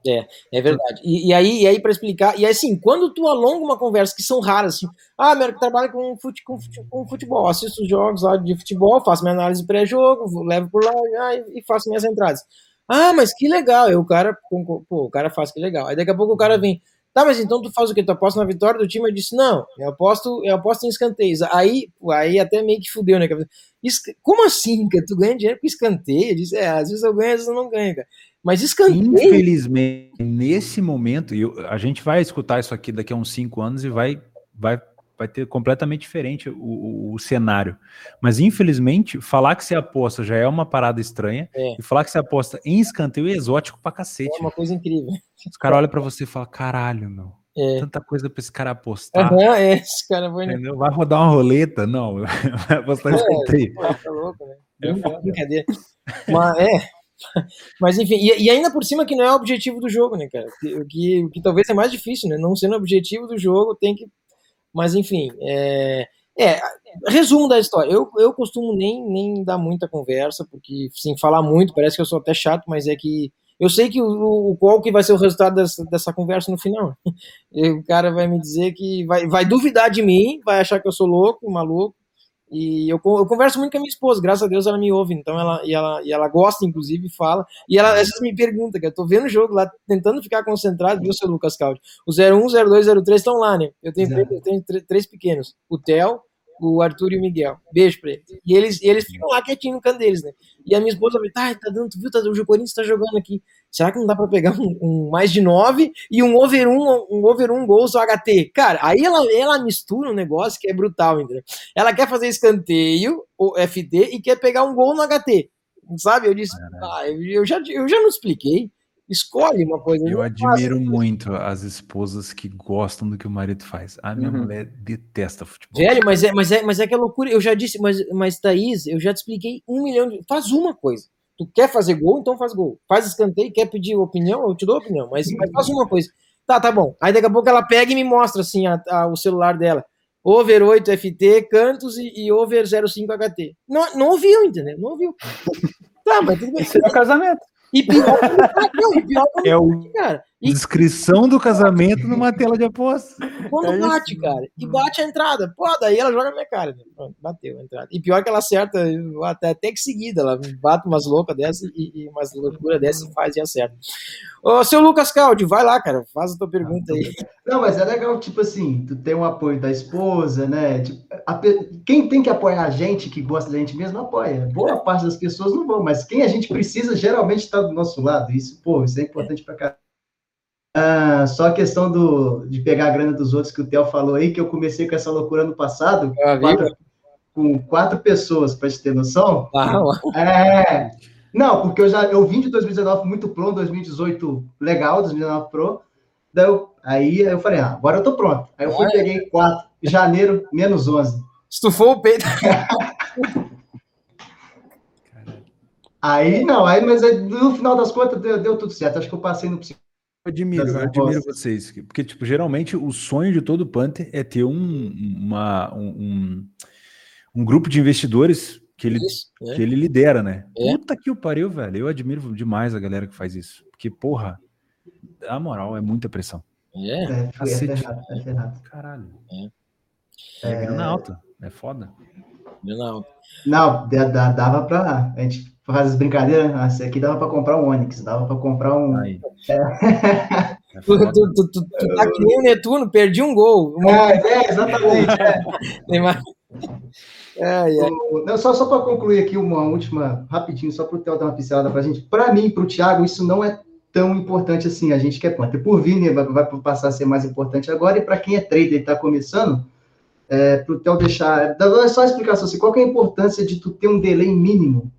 é, é verdade. E, e aí, e aí para explicar, e assim, quando tu alonga uma conversa que são raras, assim, ah, meu, trabalho com, fute, com, com futebol, assisto os jogos lá de futebol, faço minha análise pré-jogo, levo por lá ah, e faço minhas entradas. Ah, mas que legal. E o cara, pô, o cara faz que legal. Aí daqui a pouco o cara vem, tá, mas então tu faz o quê? Tu aposta na vitória do time? Eu disse, não, eu aposto, eu aposto em escanteios. Aí, aí até meio que fudeu, né? Como assim, cara? Tu ganha dinheiro com escanteio? Eu disse, é, às vezes eu ganho, às vezes eu não ganho, cara. Mas escanteio. Infelizmente, nesse momento, e a gente vai escutar isso aqui daqui a uns cinco anos e vai, vai, vai ter completamente diferente o, o, o cenário. Mas infelizmente, falar que você aposta já é uma parada estranha, É. e falar que você aposta em escanteio é exótico pra cacete. É uma coisa incrível. Os caras olham pra você e falam: caralho, meu. É. Tanta coisa pra esse cara apostar. Aham, é, esse cara foi. Entendeu? Vai rodar uma roleta? Não, vai apostar em É, escanteio. pô, tá louco, né? É. Brincadeira. Mas, é. Mas enfim, e, e ainda por cima que não é o objetivo do jogo, né, cara? O que, o que talvez é mais difícil, né? Não sendo o objetivo do jogo, tem que. Mas enfim, é. É, resumo da história. Eu, eu costumo nem, nem dar muita conversa, porque sem falar muito, parece que eu sou até chato, mas é que eu sei que o, o qual que vai ser o resultado dessa, dessa conversa no final. E o cara vai me dizer que vai, vai duvidar de mim, vai achar que eu sou louco, maluco. E eu, eu converso muito com a minha esposa, graças a Deus ela me ouve, então ela e ela, e ela gosta, inclusive, fala. E ela às vezes me pergunta, que eu tô vendo o jogo lá, tentando ficar concentrado, viu, seu Lucas Caldi? O 01, 02, 03 estão lá, né? Eu tenho, três, eu tenho tr- três pequenos: o Theo, o Arthur e o Miguel. Beijo pra eles. E eles, e eles ficam lá quietinho no canto deles, né? E a minha esposa vai, tá, tá dando, tu viu, tá, o Corinthians tá jogando aqui. Será que não dá pra pegar um, um mais de 9 e um over 1, um over 1 gols do HT? Cara, aí ela, ela mistura um negócio que é brutal, entendeu? Ela quer fazer escanteio, o FD, e quer pegar um gol no HT. Sabe? Eu disse, ah, eu, já, eu já não expliquei. Escolhe uma coisa. Eu admiro faça. muito as esposas que gostam do que o marido faz. A minha Uhum. mulher detesta futebol. Velho, mas é, mas, é, mas é que é loucura. Eu já disse, mas, mas Thaís, eu já te expliquei um milhão de. Faz uma coisa. Tu quer fazer gol, então faz gol. Faz escanteio, quer pedir opinião, eu te dou opinião. Mas, mas faz uma coisa. Tá, tá bom. Aí daqui a pouco ela pega e me mostra assim a- a- o celular dela. Over 8 FT, cantos e, e over 05 HT. Não, não ouviu, entendeu? Não ouviu. Tá, mas tudo bem. Esse é o casamento. E pior, não, e pior É o cara. Descrição do casamento numa tela de aposta. Quando É isso. bate, cara, e bate a entrada, pô, daí ela joga na minha cara. né? Pronto, bateu a entrada. E pior que ela acerta até, até que seguida, ela bate umas loucas dessas e, e umas loucuras dessas e faz e acerta. Ô, seu Lucas Caldi, vai lá, cara, faz a tua pergunta aí. Não, mas é legal, tipo assim, tu tem um apoio da esposa, né? Tipo, a quem tem que apoiar a gente, que gosta da gente mesmo, apoia. Boa parte das pessoas não vão, mas quem a gente precisa geralmente está do nosso lado. Isso, pô, isso é importante pra caramba. Ah, só a questão do, de pegar a grana dos outros que o Theo falou aí, que eu comecei com essa loucura no passado, Ah, quatro- com quatro pessoas, pra te ter noção. Ah. É. Não, porque eu já eu vim de 2019 muito pro, 2018 legal, 2019 pro. Daí eu, aí eu falei, ah, agora eu tô pronto. Aí eu fui, peguei 4, janeiro, menos 11. Estufou o peito. Aí, não, aí, mas aí, no final das contas deu, deu tudo certo. Acho que eu passei no psico. Eu admiro, eu admiro vocês. Porque, tipo, geralmente o sonho de todo Panther é ter um, uma, um, um, um grupo de investidores que ele, Isso, né? que ele lidera, né? É. Puta que o pariu, velho. Eu admiro demais a galera que faz isso. Porque, porra, a moral é muita pressão. É. É, é Cacete. ferrado, é ferrado. Caralho. É. É grana alta. É foda. Não. Não, da- da- dava pra. A gente faz as brincadeiras. Esse aqui dava pra comprar um Onix, dava pra comprar um. Aí. É Tu, tu, tu, tu, tu tá que nem o Netuno, perdi um gol. É, é, exatamente. é. Ai, ai. Não, só só para concluir aqui uma última, rapidinho, só para o Theo dar uma pincelada para a gente. Para mim, para o Thiago, isso não é tão importante assim. A gente quer planta. Por Vini vai, vai passar a ser mais importante agora. E para quem é trader e está começando, é, para o Theo deixar. É só explicação assim: qual que é a importância de tu ter um delay mínimo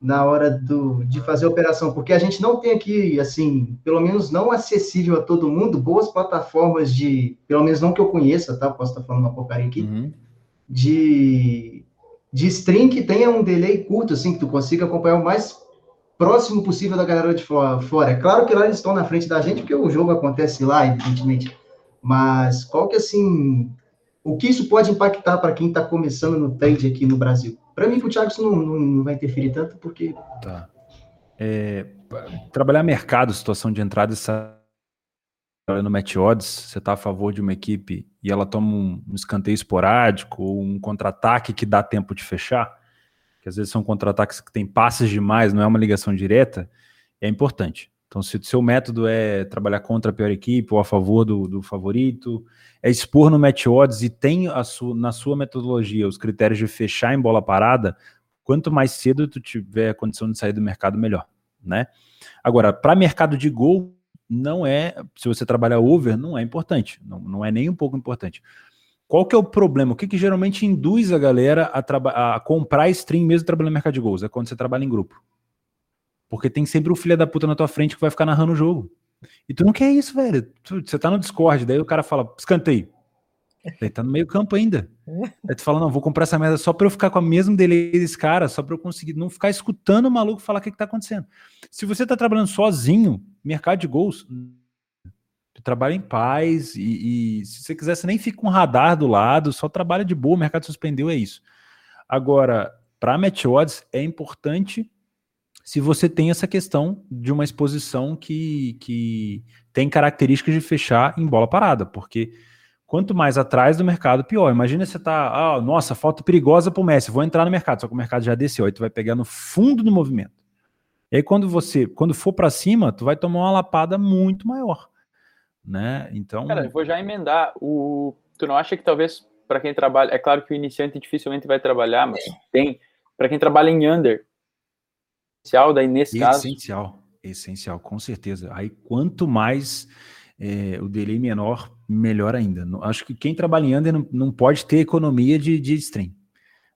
na hora do, de fazer a operação? Porque a gente não tem aqui, assim, pelo menos não acessível a todo mundo, boas plataformas de. Pelo menos não que eu conheça, tá? Posso estar falando uma porcaria aqui Uhum. de, de stream que tenha um delay curto, assim, que tu consiga acompanhar o mais próximo possível da galera de fo- fora. É claro que lá eles estão na frente da gente, porque o jogo acontece lá, evidentemente. Mas qual que, assim, o que isso pode impactar para quem está começando no trade aqui no Brasil? Para mim, pro Thiago, isso não, não, vai interferir tanto, porque Tá. É, trabalhar mercado, situação de entrada e saída no match odds, você está a favor de uma equipe e ela toma um, um escanteio esporádico ou um contra-ataque que dá tempo de fechar, que às vezes são contra-ataques que tem passes demais, não é uma ligação direta, é importante. Então, se o seu método é trabalhar contra a pior equipe ou a favor do, do favorito, é expor no match odds e tem na sua metodologia os critérios de fechar em bola parada, quanto mais cedo tu tiver a condição de sair do mercado, melhor, né? Agora, para mercado de gol, não é, se você trabalhar over, não é importante, não, não é nem um pouco importante. Qual que é o problema? O que, que geralmente induz a galera a, a comprar stream mesmo trabalhando no mercado de gols? É quando você trabalha em grupo. Porque tem sempre o filho da puta na tua frente que vai ficar narrando o jogo. E tu não quer isso, velho. Tu- você tá no Discord, daí o cara fala, escanteio. Daí tá no meio campo ainda. Aí tu fala, não, vou comprar essa merda só pra eu ficar com a mesma delay desse cara, só pra eu conseguir não ficar escutando o maluco falar o que, que tá acontecendo. Se você tá trabalhando sozinho, mercado de gols, tu trabalha em paz e, e se você quiser, você nem fica com um radar do lado, só trabalha de boa, o mercado suspendeu, é isso. Agora, para match odds, é importante se você tem essa questão de uma exposição que, que tem características de fechar em bola parada, porque quanto mais atrás do mercado, pior. Imagina você tá, ah, nossa, falta perigosa pro Messi, vou entrar no mercado, só que o mercado já desceu, aí tu vai pegar no fundo do movimento. E aí quando você, quando for para cima, tu vai tomar uma lapada muito maior, né? Então, Cara, eu vou já emendar. O... Tu não acha que talvez para quem trabalha, é claro que o iniciante dificilmente vai trabalhar, mas tem para quem trabalha em under, essencial daí nesse caso. essencial, essencial, com certeza. Aí quanto mais é, o delay menor, melhor ainda. Acho que quem trabalha em under não, não pode ter economia de, de stream,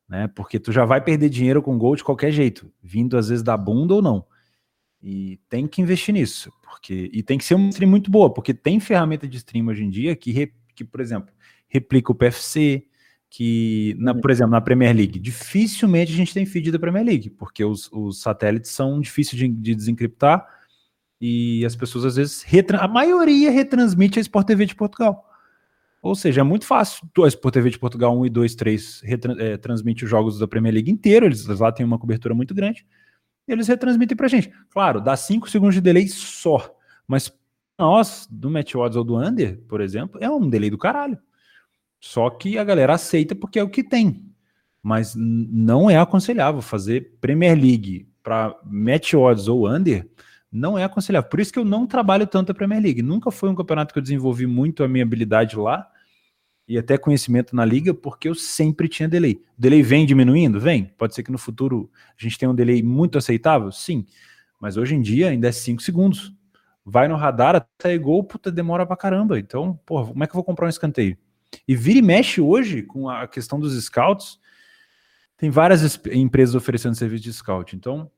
né? Porque tu já vai perder dinheiro com gol de qualquer jeito, vindo às vezes da bunda ou não. E tem que investir nisso, porque e tem que ser uma stream muito boa, porque tem ferramenta de stream hoje em dia que, re- que por exemplo, replica o PFC, que, na, por exemplo, na Premier League, dificilmente a gente tem feed da Premier League, porque os, os satélites são difíceis de, de desencriptar e as pessoas às vezes, a maioria retransmite a Sport TV de Portugal. Ou seja, é muito fácil. A Sport TV de Portugal 1 e 2, 3 retran- é, transmite os jogos da Premier League inteiro, eles lá têm uma cobertura muito grande, e eles retransmitem pra gente. Claro, dá 5 segundos de delay só, mas nós, do Match Odds ou do Under, por exemplo, é um delay do caralho. Só que a galera aceita porque é o que tem. Mas não é aconselhável fazer Premier League para Match Odds ou Under, não é aconselhável. Por isso que eu não trabalho tanto a Premier League. Nunca foi um campeonato que eu desenvolvi muito a minha habilidade lá e até conhecimento na liga, porque eu sempre tinha delay. O delay vem diminuindo? Vem. Pode ser que no futuro a gente tenha um delay muito aceitável? Sim. Mas hoje em dia ainda é 5 segundos. Vai no radar, até gol, puta, demora pra caramba. Então, porra, como é que eu vou comprar um escanteio? E vira e mexe hoje com a questão dos scouts. Tem várias empresas oferecendo serviço de scout. Então,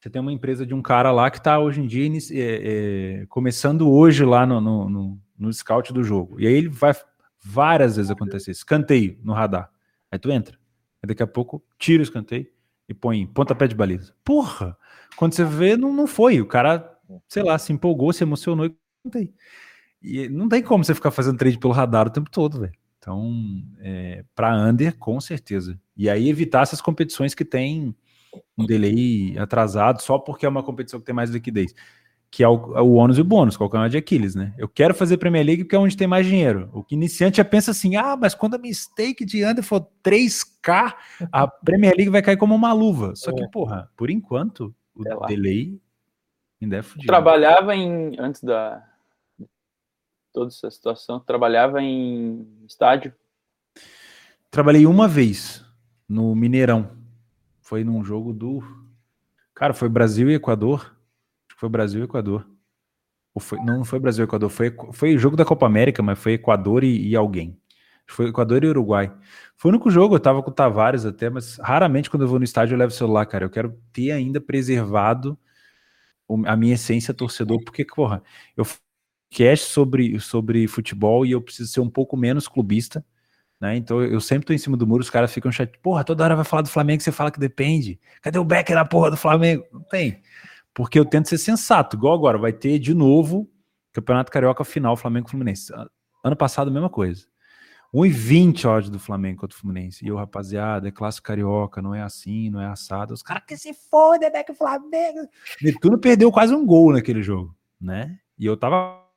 você tem uma empresa de um cara lá que está hoje em dia é, é, começando hoje lá no, no, no, no, scout do jogo. E aí ele vai várias vezes acontecer. Escanteio no radar. Aí tu entra. Aí daqui a pouco tira o escanteio e põe pontapé de baliza. Porra! Quando você vê, não, não foi. O cara, sei lá, se empolgou, se emocionou e tem. E não tem como você ficar fazendo trade pelo radar o tempo todo, velho. Então, é, para under, com certeza. E aí evitar essas competições que tem um delay atrasado só porque é uma competição que tem mais liquidez. Que é o, é o ônus e o bônus, qual é o de Aquiles, né? Eu quero fazer Premier League porque é onde tem mais dinheiro. O que iniciante já pensa assim: ah, mas quando a minha stake de under for 3K, a Premier League vai cair como uma luva. Só que, é. porra, por enquanto, o é delay ainda é fudido. Trabalhava em. Antes da. Toda essa situação, trabalhava em estádio? Trabalhei uma vez no Mineirão. Foi num jogo do. Cara, foi Brasil e Equador. Acho que foi Brasil e Equador. Ou foi... Não, não foi Brasil e Equador. Foi, foi jogo da Copa América, mas foi Equador e, e alguém. Foi Equador e Uruguai. Foi o único jogo, eu tava com o Tavares até, mas raramente quando eu vou no estádio eu levo o celular, cara. Eu quero ter ainda preservado a minha essência torcedor, porque, porra, eu cast sobre, sobre futebol e eu preciso ser um pouco menos clubista, né? Então eu sempre tô em cima do muro, os caras ficam chateados. Porra, toda hora vai falar do Flamengo, você fala que depende. Cadê o Becker da porra do Flamengo? Não tem. Porque eu tento ser sensato, igual agora, vai ter de novo Campeonato Carioca final, Flamengo Fluminense. Ano passado, mesma coisa. 1,20 ódio do Flamengo contra o Fluminense. E eu, rapaziada, é clássico carioca, não é assim, não é assado. Os caras que se foda, o Flamengo. Netuno perdeu quase um gol naquele jogo, né? E eu tava.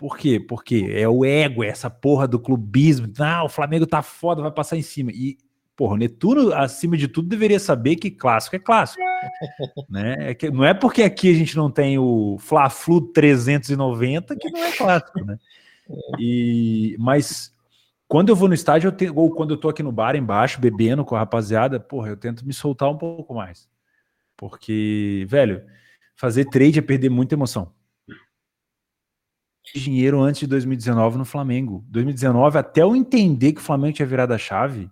Por quê? Porque é o ego, é essa porra do clubismo. Ah, o Flamengo tá foda, vai passar em cima. E, porra, o Netuno, acima de tudo, deveria saber que clássico é clássico. né? É que, não é porque aqui a gente não tem o Fla-Flu 390 que não é clássico, né? E, mas quando eu vou no estádio, eu te, ou quando eu tô aqui no bar embaixo, bebendo com a rapaziada, porra, eu tento me soltar um pouco mais. Porque, velho, fazer trade é perder muita emoção. Dinheiro antes de 2019 no Flamengo. 2019, até eu entender que o Flamengo tinha virado a chave,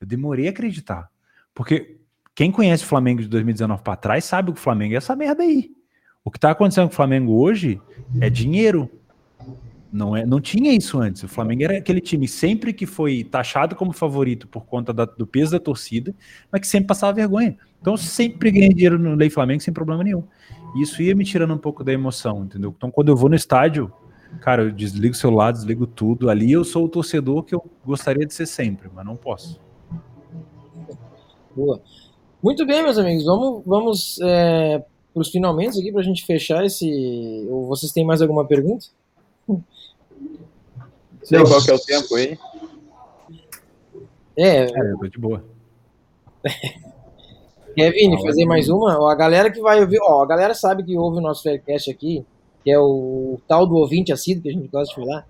eu demorei a acreditar. Porque quem conhece o Flamengo de 2019 para trás sabe que o Flamengo é essa merda aí. O que tá acontecendo com o Flamengo hoje é dinheiro. Não, é, não tinha isso antes. O Flamengo era aquele time sempre que foi taxado como favorito por conta da, do peso da torcida, mas que sempre passava vergonha. Então sempre ganhei dinheiro no Lei Flamengo sem problema nenhum. Isso ia me tirando um pouco da emoção, entendeu? Então quando eu vou no estádio, cara, eu desligo o celular, desligo tudo. Ali eu sou o torcedor que eu gostaria de ser sempre, mas não posso. Boa. Muito bem, meus amigos. Vamos, vamos é, para os finalmente aqui para a gente fechar esse. Ou vocês têm mais alguma pergunta? Sei qual que é o tempo aí. É, é tô de boa. Kevin, fazer mais uma? Ó, a galera que vai ouvir, ó, a galera sabe que ouve o nosso Faircast aqui, que é o tal do ouvinte assíduo que a gente gosta de falar,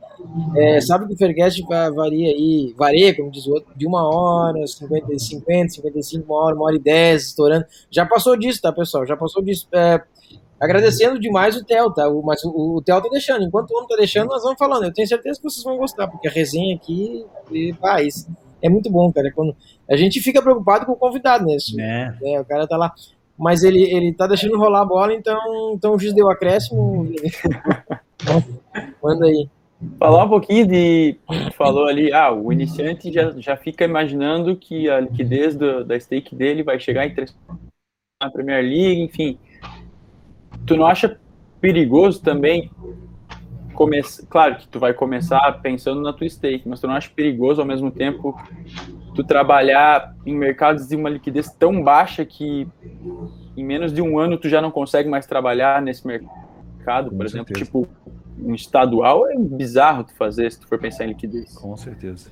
é, sabe que o Faircast varia aí, varia, como diz o outro, de uma hora, 50, 50, 55, uma hora, uma hora e dez, estourando. Já passou disso, tá, pessoal? Já passou disso. É, Agradecendo demais o Theo, tá? O, mas o, o Theo tá deixando. Enquanto o homem tá deixando, nós vamos falando. Eu tenho certeza que vocês vão gostar, porque a resenha aqui e, pá, isso é muito bom, cara. Quando a gente fica preocupado com o convidado, né? Isso, é. Né? O cara tá lá. Mas ele, ele tá deixando rolar a bola, então, então o juiz deu acréscimo. Manda aí. Falar um pouquinho de. Falou ali, ah, o iniciante já, já fica imaginando que a liquidez do, da stake dele vai chegar em três na Premier League, enfim tu não acha perigoso também começar, claro que tu vai começar pensando na tua stake, mas tu não acha perigoso ao mesmo tempo tu trabalhar em mercados de uma liquidez tão baixa que em menos de um ano tu já não consegue mais trabalhar nesse mercado? mercado, Com por exemplo, certeza. tipo um estadual é bizarro tu fazer se tu for pensar em liquidez. Com certeza.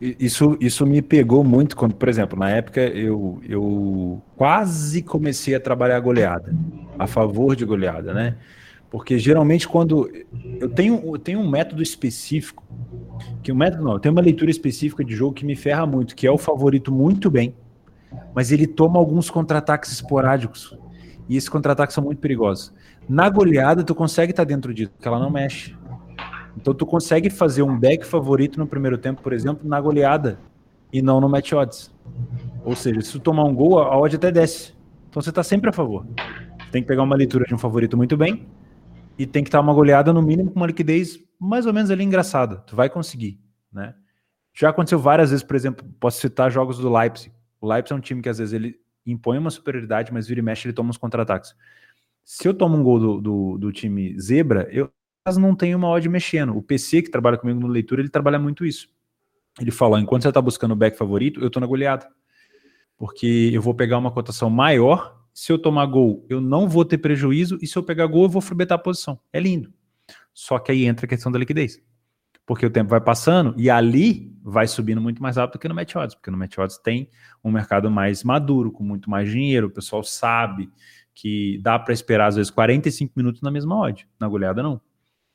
Isso, isso me pegou muito quando, por exemplo, na época eu, eu quase comecei a trabalhar goleada, a favor de goleada, né? Porque geralmente quando eu tenho, eu tenho um método específico, que o método não, eu tenho uma leitura específica de jogo que me ferra muito, que é o favorito muito bem, mas ele toma alguns contra-ataques esporádicos. E esses contra-ataques são muito perigosos. Na goleada, tu consegue estar dentro disso, porque ela não mexe. Então tu consegue fazer um back favorito no primeiro tempo, por exemplo, na goleada e não no match odds. Ou seja, se tu tomar um gol, a odd até desce. Então você está sempre a favor. Tem que pegar uma leitura de um favorito muito bem e tem que estar uma goleada no mínimo com uma liquidez mais ou menos ali engraçada. Tu vai conseguir, né? Já aconteceu várias vezes, por exemplo, posso citar jogos do Leipzig. O Leipzig é um time que às vezes ele impõe uma superioridade, mas vira e mexe ele toma uns contra-ataques. Se eu tomo um gol do, do, do time zebra, eu não tenho uma odd mexendo. O PC, que trabalha comigo no leitura, ele trabalha muito isso. Ele fala, enquanto você está buscando o back favorito, eu tô na goleada. Porque eu vou pegar uma cotação maior, se eu tomar gol, eu não vou ter prejuízo, e se eu pegar gol, eu vou frebetar a posição. É lindo. Só que aí entra a questão da liquidez. Porque o tempo vai passando e ali vai subindo muito mais rápido que no Match Odds, porque no Match Odds tem um mercado mais maduro, com muito mais dinheiro, o pessoal sabe que dá para esperar às vezes 45 minutos na mesma odd, na goleada não,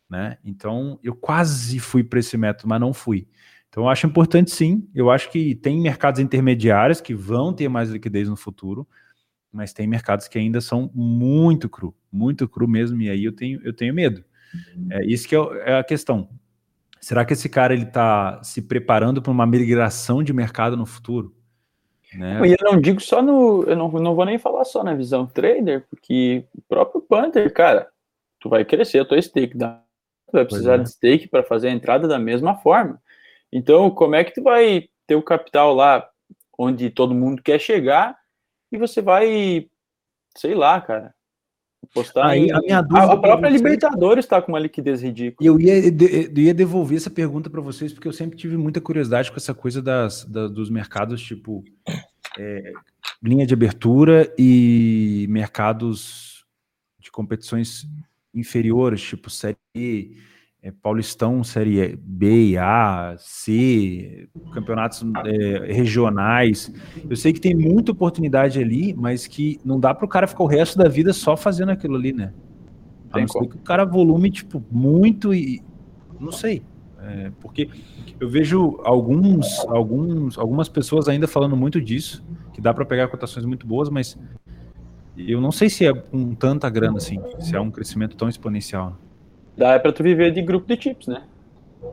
né? Então eu quase fui para esse método, mas não fui. Então eu acho importante sim, eu acho que tem mercados intermediários que vão ter mais liquidez no futuro, mas tem mercados que ainda são muito cru, muito cru mesmo, e aí eu tenho, eu tenho medo. É isso que é, é a questão. Será que esse cara ele está se preparando para uma migração de mercado no futuro? Né? E eu não digo só no. Eu não, não vou nem falar só na visão trader, porque o próprio Panther, cara, tu vai crescer a tua stake, da- tu vai precisar é. de stake para fazer a entrada da mesma forma. Então, como é que tu vai ter o capital lá onde todo mundo quer chegar e você vai, sei lá, cara, postar Aí, em- a minha dúvida a própria Libertadores está com uma liquidez ridícula. Eu ia, eu ia devolver essa pergunta para vocês, porque eu sempre tive muita curiosidade com essa coisa das, da- dos mercados, tipo, é, linha de abertura e mercados de competições inferiores, tipo Série E, é, Paulistão, Série B, A, C, campeonatos é, regionais. Eu sei que tem muita oportunidade ali, mas que não dá para o cara ficar o resto da vida só fazendo aquilo ali, né? A Tem não que o cara volume, tipo, muito e. Não sei. É, porque eu vejo alguns, alguns, algumas pessoas ainda falando muito disso, que dá para pegar cotações muito boas, mas eu não sei se é com tanta grana assim, se é um crescimento tão exponencial. Dá é pra tu viver de grupo de chips, né?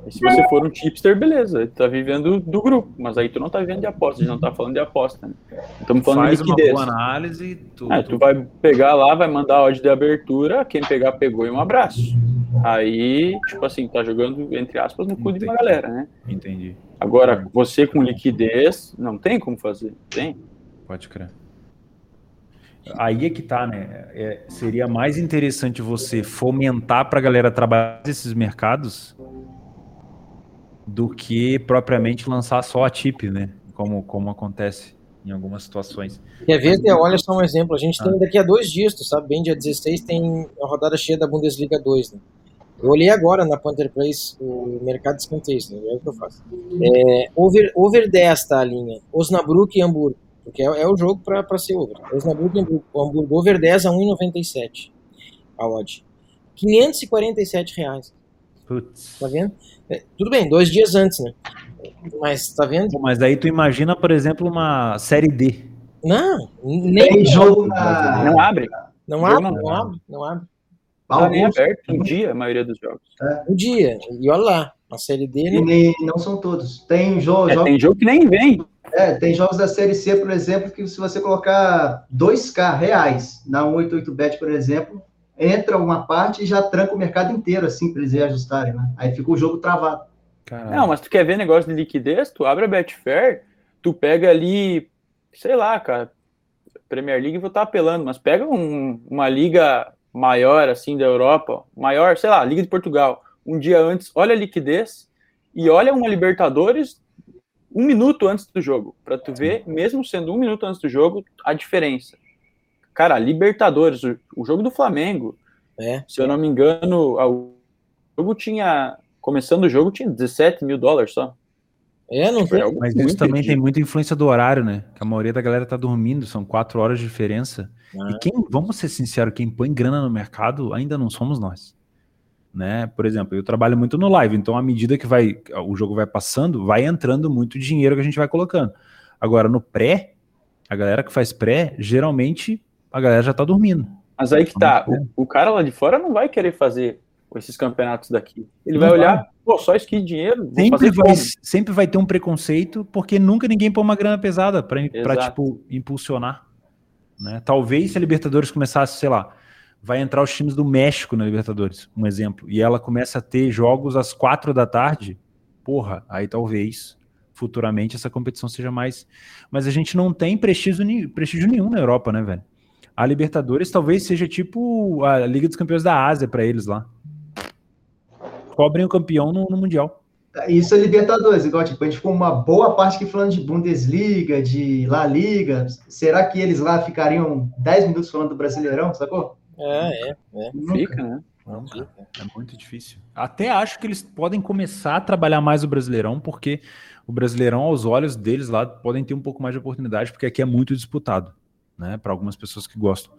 E se você for um chipster, beleza, tu tá vivendo do grupo, mas aí tu não tá vivendo de aposta, a gente não tá falando de aposta, né? Estamos falando Faz de uma liquidez. boa análise, tu, É, tu- tu vai pegar lá, vai mandar a odd de abertura, quem pegar, pegou e um abraço. Aí, tipo assim, tá jogando, entre aspas, no cu de uma galera, né? entendi. Agora, você com liquidez, não tem como fazer, tem? Pode crer. Aí é que tá, né? É, seria mais interessante você fomentar para a galera trabalhar esses mercados do que propriamente lançar só a tip, né? Como, como acontece em algumas situações. Quer ver, Theo? Olha só um exemplo. A gente Ah. tem daqui a dois dias, tu sabe bem, dia 16 tem a rodada cheia da Bundesliga 2, né? Eu olhei agora na Panther Place o mercado de escanteios, né? É o que eu faço. É, over, over 10 tá a linha. Osnabrück e Hamburgo. Porque é, é o jogo para ser over. Osnabrück e Hamburgo. Hamburgo over 10 a 1,97 a odd. 547 reais. Putz. Tá vendo? É, tudo bem, dois dias antes, né? Mas tá vendo? Pô, Mas aí tu imagina, por exemplo, uma série D. Não, nem. Tem jogo na. Não abre, Não abre, não não abre, não abre. Tá nem aberto um dia a maioria dos jogos. O dia. E olha lá, a série D. e Não... nem- não são todos. Tem, jo É, jogos, tem jogo que nem vem. é, tem jogos da Série C, por exemplo, que se você colocar 2K reais na 188bet, por exemplo, entra uma parte e já tranca o mercado inteiro, assim, para eles reajustarem, né? Aí fica o jogo travado. Não, mas tu quer ver negócio de liquidez? Tu abre a Betfair, tu pega ali, sei lá, cara, Premier League eu vou estar apelando, mas pega um- uma liga maior, assim, da Europa, maior, sei lá, Liga de Portugal, um dia antes, olha a liquidez e olha uma Libertadores um minuto antes do jogo, para tu ver, mesmo sendo um minuto antes do jogo, a diferença. Cara, Libertadores, o, o jogo do Flamengo É. Se eu não me engano, o jogo tinha. Começando o jogo tinha 17 mil dólares só. É, não Tipo, tem. é algo Mas isso muito também tem muita influência do horário, né? Que a maioria da galera tá dormindo, são quatro horas de diferença. Ah. E quem, vamos ser sinceros, quem põe grana no mercado ainda não somos nós. Né? Por exemplo, eu trabalho muito no live, então à medida que vai o jogo vai passando, vai entrando muito dinheiro que a gente vai colocando. Agora, no pré, a galera que faz pré, geralmente a galera já tá dormindo. Mas aí que tá, o, o cara lá de fora não vai querer fazer esses campeonatos daqui. Ele vai Não olhar, pô, só isso aqui de dinheiro, Sempre vai, como? sempre vai ter um preconceito, porque nunca ninguém põe uma grana pesada para tipo, impulsionar. Né? Talvez se a Libertadores começasse, sei lá, vai entrar os times do México na Libertadores, um exemplo, e ela começa a ter jogos às quatro da tarde, porra, aí talvez futuramente essa competição seja mais. Mas a gente não tem prestígio, prestígio nenhum na Europa, né, velho? A Libertadores talvez seja tipo a Liga dos Campeões da Ásia para eles lá. Cobrem o campeão no- no Mundial. Isso é Libertadores, igual, tipo, a gente ficou uma boa parte aqui falando de Bundesliga, de La Liga. Será que eles lá ficariam 10 minutos falando do Brasileirão, sacou? É, é. Nunca. Fica, né? Não, é muito difícil. Até acho que eles podem começar a trabalhar mais o Brasileirão, porque o Brasileirão, aos olhos deles lá, podem ter um pouco mais de oportunidade, porque aqui é muito disputado, né? Para algumas pessoas que gostam.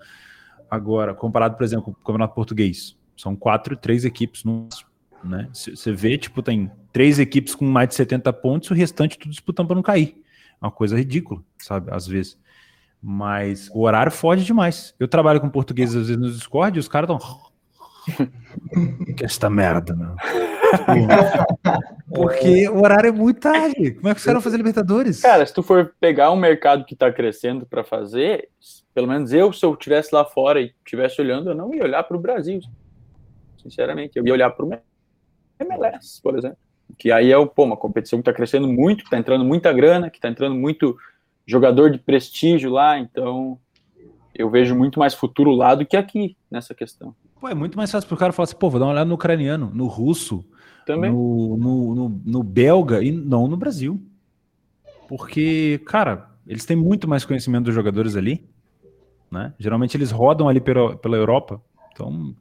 Agora, comparado, por exemplo, com o Campeonato Português, são quatro, três equipes no máximo, né? Você vê, tipo, tem três equipes com mais de 70 pontos, o restante tudo disputando para não cair. É uma coisa ridícula, sabe? Às vezes. Mas o horário fode demais. Eu trabalho com português às vezes no Discord e os caras estão. que esta merda, meu. Porque o horário é muito tarde. Como é que os caras vão fazer Libertadores? Cara, se tu for pegar um mercado que tá crescendo para fazer, pelo menos eu, se eu estivesse lá fora e estivesse olhando, eu não ia olhar para o Brasil. Sinceramente, eu ia olhar para o MLS, por exemplo. Que aí é pô, uma competição que tá crescendo muito, que tá entrando muita grana, que tá entrando muito jogador de prestígio lá, então eu vejo muito mais futuro lá do que aqui nessa questão. Pô, é muito mais fácil pro cara falar assim, pô, vou dar uma olhada no ucraniano, no russo, Também. no, no, no, no belga e não no Brasil. Porque, cara, eles têm muito mais conhecimento dos jogadores ali, né? Geralmente eles rodam ali pela, pela Europa. Então,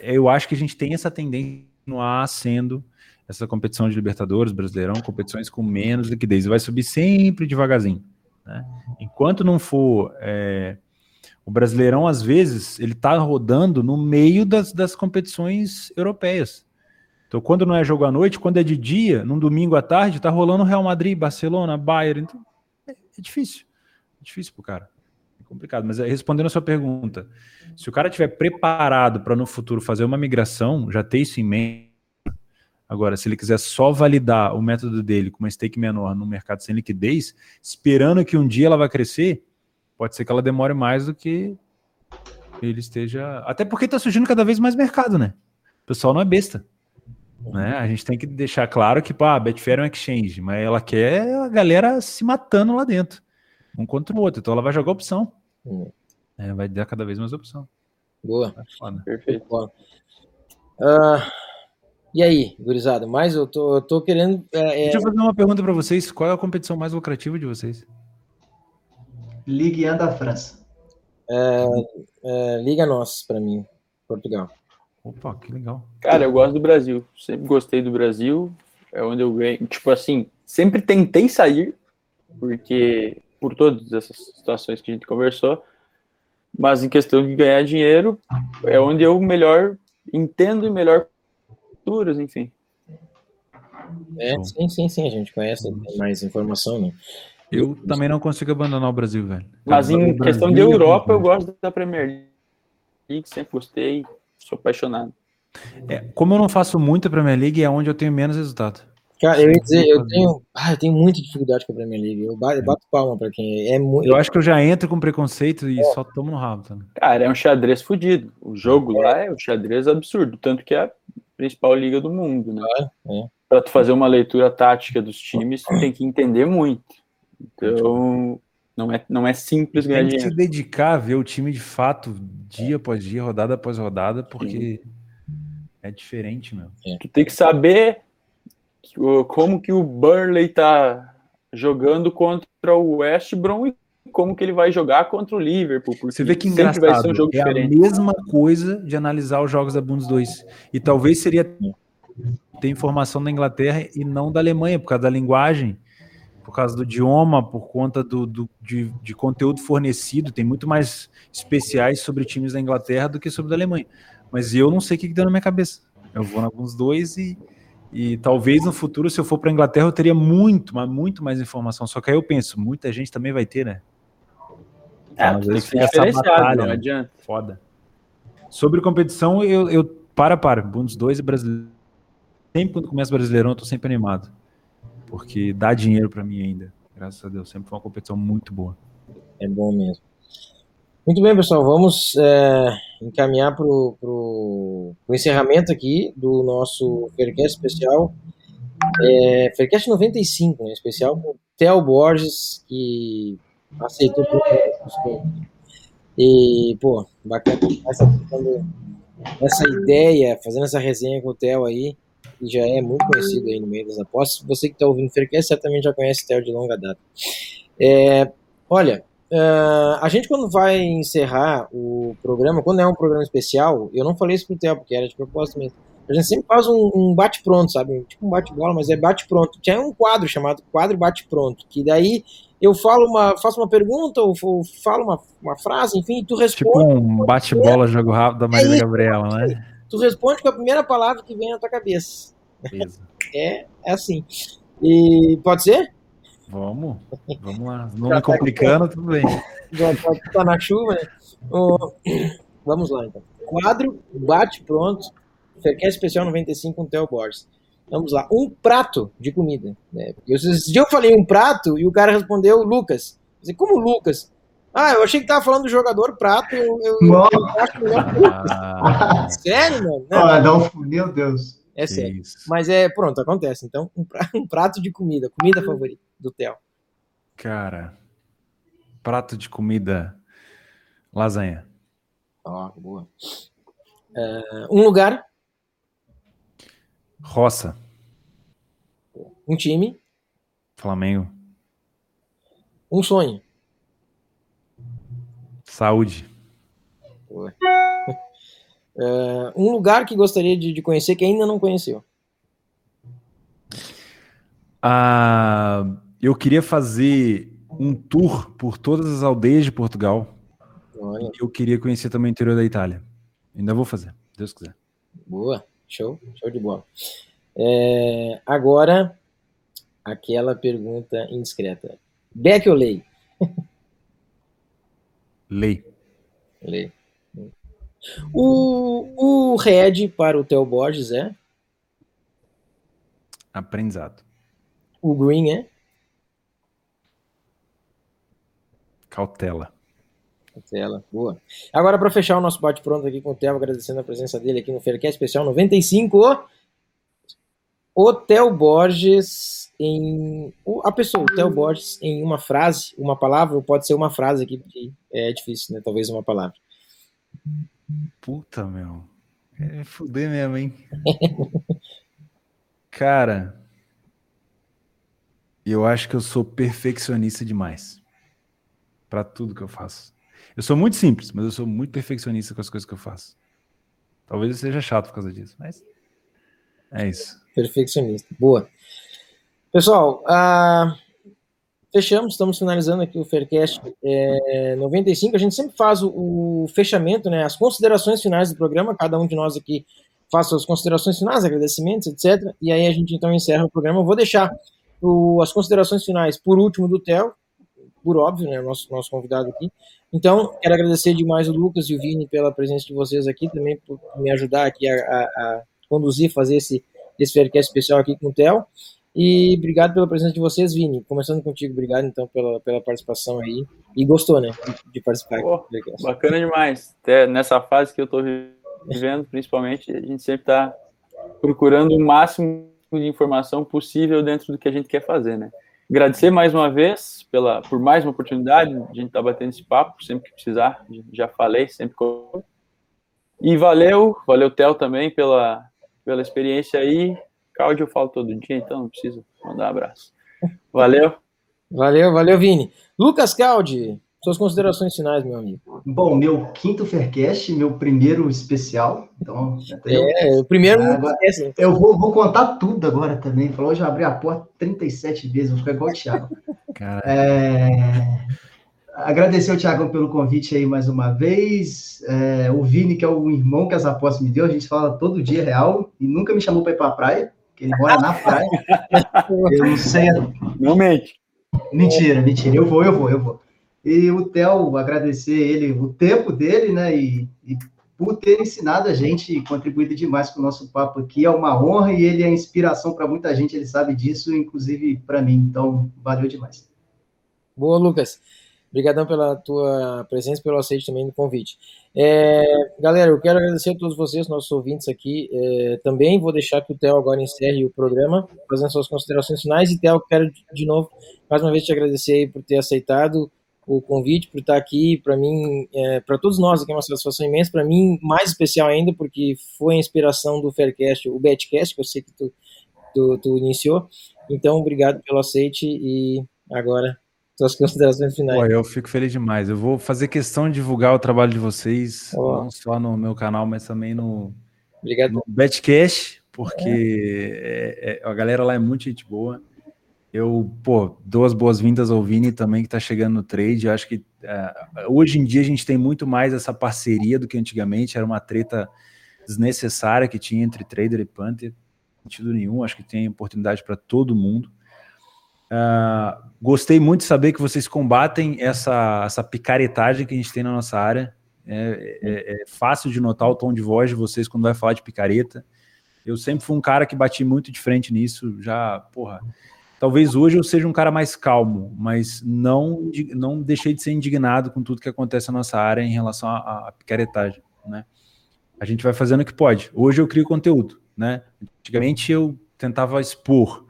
eu acho que a gente tem essa tendência continuar sendo essa competição de Libertadores, Brasileirão, competições com menos liquidez. Vai subir sempre devagarzinho. Né? Enquanto não for. é, o Brasileirão, às vezes, ele tá rodando no meio das, das competições europeias. Então, quando não é jogo à noite, quando é de dia, num domingo à tarde, tá rolando Real Madrid, Barcelona, Bayern. Então, é, é difícil. É difícil pro cara. Complicado. Mas é, respondendo a sua pergunta, se o cara tiver preparado para no futuro fazer uma migração, já ter isso em mente. Agora, se ele quiser só validar o método dele com uma stake menor no mercado sem liquidez, esperando que um dia ela vai crescer, pode ser que ela demore mais do que ele esteja. Até porque está surgindo cada vez mais mercado, né? O pessoal não é besta. Né? A gente tem que deixar claro que pá, a Betfair é um exchange, mas ela quer a galera se matando lá dentro, um contra o outro. Então ela vai jogar opção. Hum. É, vai dar cada vez mais opção. Boa. É foda. Perfeito. Bom. Ah, e aí, gurizada? Mas eu tô, eu tô querendo. é, é, Deixa eu fazer uma pergunta para vocês: qual é a competição mais lucrativa de vocês? Ligue 1 da França. é, Liga Nós pra mim, Portugal. Opa, que legal. Cara, eu gosto do Brasil. Sempre gostei do Brasil. É onde eu ganho. Tipo assim, sempre tentei sair, porque por todas essas situações que a gente conversou. Mas em questão de ganhar dinheiro, é onde eu melhor entendo e melhor culturas, enfim. É, sim, sim, sim, a gente conhece, tem mais informação, né? Eu também não consigo abandonar o Brasil, velho. Mas em Brasil questão de é Europa, eu gosto da Premier League, sempre gostei, sou apaixonado. É, como eu não faço muito a Premier League, é onde eu tenho menos resultado. Cara, eu ia dizer, eu tenho, ah, eu tenho muita dificuldade com a Premier League. Eu bato, palma pra quem é muito. Eu acho que eu já entro com preconceito e só tomo no rabo. Tá? Cara, é um xadrez fudido. O jogo lá é um xadrez absurdo, tanto que é a principal liga do mundo, né? É, é. Pra tu fazer uma leitura tática dos times, tu tem que entender muito. Então, não é, não é simples ganhar Tem que se dinheiro. dedicar a ver o time de fato, dia após dia, rodada após rodada, porque é diferente, meu. Tu tem que saber como que o Burnley tá jogando contra o West Brom e como que ele vai jogar contra o Liverpool, porque Você vê que engraçado, vai ser um jogo é diferente. a mesma coisa de analisar os jogos da Bundes 2. E talvez seria ter informação da Inglaterra e não da Alemanha, por causa da linguagem, por causa do idioma, por conta do, do- de, de conteúdo fornecido. Tem muito mais especiais sobre times da Inglaterra do que sobre da Alemanha. Mas eu não sei o que, que deu na minha cabeça. Eu vou na 2 e, e talvez no futuro, se eu for para Inglaterra, eu teria muito, mas muito mais informação. Só que aí eu penso, muita gente também vai ter, né? É, Mas tem que ser diferenciado, batalha, não né? adianta. Foda. Sobre competição, eu, eu para, para. Bundes 2 e brasileiro. Sempre quando começa Brasileirão, eu tô sempre animado. Porque dá dinheiro pra mim ainda. Graças a Deus. Sempre foi uma competição muito boa. É bom mesmo. Muito bem, pessoal, vamos é, encaminhar para o encerramento aqui do nosso Faircast especial. É, Faircast 95, né? Especial com o Theo Borges, que aceitou E, pô, bacana essa, essa ideia, fazendo essa resenha com o Theo aí, que já é muito conhecido aí no meio das apostas. Você que está ouvindo o Faircast certamente já conhece o Theo de longa data. É, olha, Uh, a gente, quando vai encerrar o programa, quando é um programa especial, eu não falei isso pro Theo, porque era de propósito mesmo. A gente sempre faz um, um bate-pronto, sabe? Tipo um bate-bola, mas é bate-pronto. Tinha um quadro chamado quadro bate-pronto, que daí eu falo uma, faço uma pergunta ou, falo uma, uma frase, enfim, e tu responde. Tipo um bate-bola, jogo rápido da Marília isso. Gabriela, né? Tu responde com a primeira palavra que vem na tua cabeça. Beleza. É, é assim. E pode ser? Vamos, vamos lá. Não me complicando, tudo bem. Já pode estar na chuva, né? Vamos lá, então. Quadro, bate pronto. Faircast Especial 95 com o Theo Borges. Vamos lá. Um prato de comida. Né? Eu, esse dia eu falei um prato e o cara respondeu Lucas. Eu disse, como Lucas? Ah, eu achei que tava falando do jogador prato. Eu, eu, eu acho melhor. Ah, Sério, mano? Não, Ah, não, meu Deus. é sério. isso. Mas é, pronto, acontece. Então, um pra- um prato de comida. Comida favorita do Theo. Cara, prato de comida, lasanha. Ó, boa. É, um lugar, Roça, um time, Flamengo, um sonho. saúde. É, um lugar que gostaria de, de conhecer que ainda não conheceu. Ah, eu queria fazer um tour por todas as aldeias de Portugal. Olha, Eu queria conhecer também o interior da Itália. Ainda vou fazer, se Deus quiser. boa. Show, show de bola. É, agora, aquela pergunta indiscreta. Beck ou Lei? Lei. Lei. O, o Red para o Theo Borges é? Aprendizado. O Green é? Cautela. Tela, boa. Agora, para fechar o nosso bate-pronto aqui com o Theo, agradecendo a presença dele aqui no Faircast Especial 95, o Theo Borges em. A pessoa, o Theo Borges em uma frase, uma palavra, ou pode ser uma frase aqui, porque é difícil, né? Talvez uma palavra. Puta, meu. É fuder mesmo, hein? Cara, eu acho que eu sou perfeccionista demais. Pra tudo que eu faço. Eu sou muito simples, mas eu sou muito perfeccionista com as coisas que eu faço. Talvez eu seja chato por causa disso, mas é isso. Perfeccionista. Boa. Pessoal, ah, fechamos, estamos finalizando aqui o Faircast é, 95. A gente sempre faz o, o fechamento, né, as considerações finais do programa. Cada um de nós aqui faz suas considerações finais, agradecimentos, etc. E aí a gente então encerra o programa. Eu vou deixar o- as considerações finais por último do Theo, por óbvio, né, nosso, nosso convidado aqui. Então, quero agradecer demais o Lucas e o Vini pela presença de vocês aqui, também por me ajudar aqui a, a- a conduzir, fazer esse, esse Faircast especial aqui com o Theo. E obrigado pela presença de vocês, Vini. Começando contigo, obrigado então pela, pela participação aí. E gostou, né, de, participar aqui do Faircast. Bacana demais. Até nessa fase que eu tô vivendo, principalmente, a gente sempre tá procurando o máximo de informação possível dentro do que a gente quer fazer, né? Agradecer mais uma vez pela, por mais uma oportunidade de a gente estar batendo esse papo, sempre que precisar, já falei, sempre. E valeu, valeu, Theo, também, pela, pela experiência aí. Cláudio eu falo todo dia, então não preciso mandar um abraço. Valeu. Valeu, valeu, Vini. Lucas Caldi, suas considerações finais, meu amigo. Bom, meu quinto Faircast, meu primeiro especial. Então, é, o primeiro ah, agora, Eu vou, vou, contar tudo agora também. Falou, hoje eu abri a porta 37 vezes, vou ficar igual o Thiago. É, agradecer ao Thiago pelo convite aí mais uma vez. É, o Vini, que é o irmão que as apostas me deu, a gente fala todo dia real e nunca me chamou para ir para a praia, porque ele mora na praia. eu não sei. Não mente. Mentira, mentira. Eu vou, eu vou, eu vou. E o Theo, agradecer ele, o tempo dele, né? E, e por ter ensinado a gente e contribuído demais com o nosso papo aqui. É uma honra e ele é inspiração para muita gente, ele sabe disso, inclusive para mim. Então, valeu demais. Boa, Lucas. Obrigadão pela tua presença, pelo aceite também do convite. É, galera, eu quero agradecer a todos vocês, nossos ouvintes aqui. É, também vou deixar que o Theo agora encerre o programa, fazendo suas considerações finais. E, Theo, quero de novo, mais uma vez, te agradecer por ter aceitado o convite, por estar aqui. Para mim, é, para todos nós aqui, é uma satisfação imensa. Para mim, mais especial ainda, porque foi a inspiração do Faircast, o Betcast, que eu sei que tu, tu, tu iniciou. Então, obrigado pelo aceite e agora suas considerações finais. Pô, eu fico feliz demais. Eu vou fazer questão de divulgar o trabalho de vocês, oh. não só no meu canal, mas também no, Obrigado. no Betcash, porque é. É, a galera lá é muito gente boa. Eu, pô, dou as boas-vindas ao Vini também, que está chegando no trade. Eu acho que é, hoje em dia a gente tem muito mais essa parceria do que antigamente. Era uma treta desnecessária que tinha entre trader e punter. Sentido nenhum. Acho que tem oportunidade para todo mundo. Uh, gostei muito de saber que vocês combatem essa, essa picaretagem que a gente tem na nossa área. É, é, é, fácil de notar o tom de voz de vocês quando vai falar de picareta. Eu sempre fui um cara que bati muito de frente nisso. Já, porra, talvez hoje eu seja um cara mais calmo, mas não, não deixei de ser indignado com tudo que acontece na nossa área em relação à, à picaretagem, né? A gente vai fazendo o que pode. Hoje eu crio conteúdo, né? Antigamente eu tentava expor,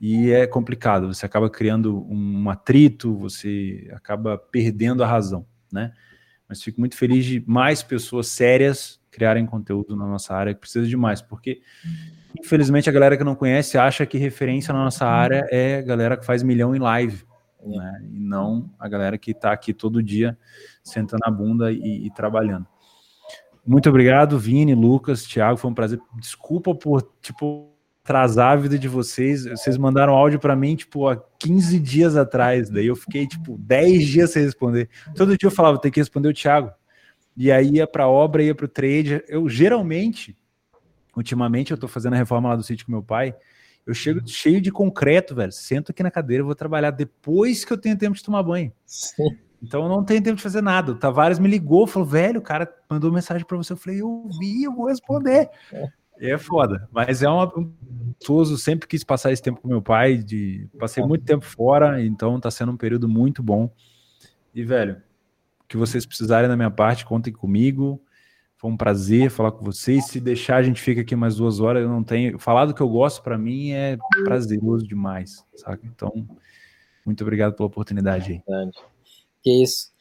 e é complicado. Você acaba criando um atrito, você acaba perdendo a razão, né? Mas fico muito feliz de mais pessoas sérias criarem conteúdo na nossa área, que precisa de mais, porque infelizmente a galera que não conhece acha que referência na nossa área é a galera que faz milhão em live, né? E não a galera que está aqui todo dia sentando a bunda e, e trabalhando. Muito obrigado, Vini, Lucas, Thiago, foi um prazer. Desculpa por, tipo, atrasar a vida de vocês. Vocês mandaram áudio para mim, tipo, há 15 dias atrás. Daí eu fiquei, tipo, 10 dias sem responder. Todo dia eu falava, tem que responder o Thiago. E aí ia para obra, ia para o trade. Eu geralmente, ultimamente, eu tô fazendo a reforma lá do sítio com meu pai. Eu chego cheio de concreto, velho. Sento aqui na cadeira, vou trabalhar depois que eu tenho tempo de tomar banho. Sim. Então eu não tenho tempo de fazer nada. O Tavares me ligou, falou, velho, o cara mandou mensagem para você. Eu falei, eu vi, eu vou responder. É. É foda, mas é uma, um gostoso, sempre quis passar esse tempo com meu pai, de passei muito tempo fora, então tá sendo um período muito bom. E velho, que vocês precisarem da minha parte, contem comigo. Foi um prazer falar com vocês. Se deixar, a gente fica aqui mais duas horas. Eu não tenho. Falar do que eu gosto para mim é prazeroso demais, saca? Então, muito obrigado pela oportunidade aí. Que isso.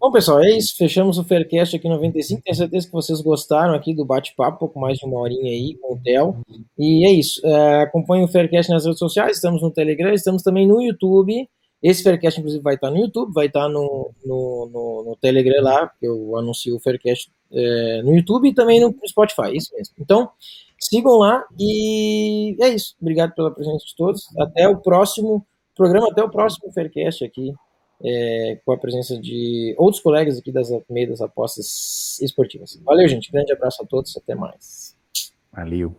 Bom, pessoal, é isso. Fechamos o Faircast aqui 95. Tenho certeza que vocês gostaram aqui do bate-papo, pouco mais de uma horinha aí com o Theo. E é isso. É, acompanhe o Faircast nas redes sociais. Estamos no Telegram, estamos também no YouTube. Esse Faircast, inclusive, vai estar no YouTube, vai estar no, no, no, no Telegram lá, que eu anuncio o Faircast é, no YouTube e também no Spotify, isso mesmo. Então, sigam lá e é isso. Obrigado pela presença de todos. Até o próximo programa, até o próximo Faircast aqui é, com a presença de outros colegas aqui das meio das apostas esportivas. Valeu, gente. Grande abraço a todos. Até mais. Valeu.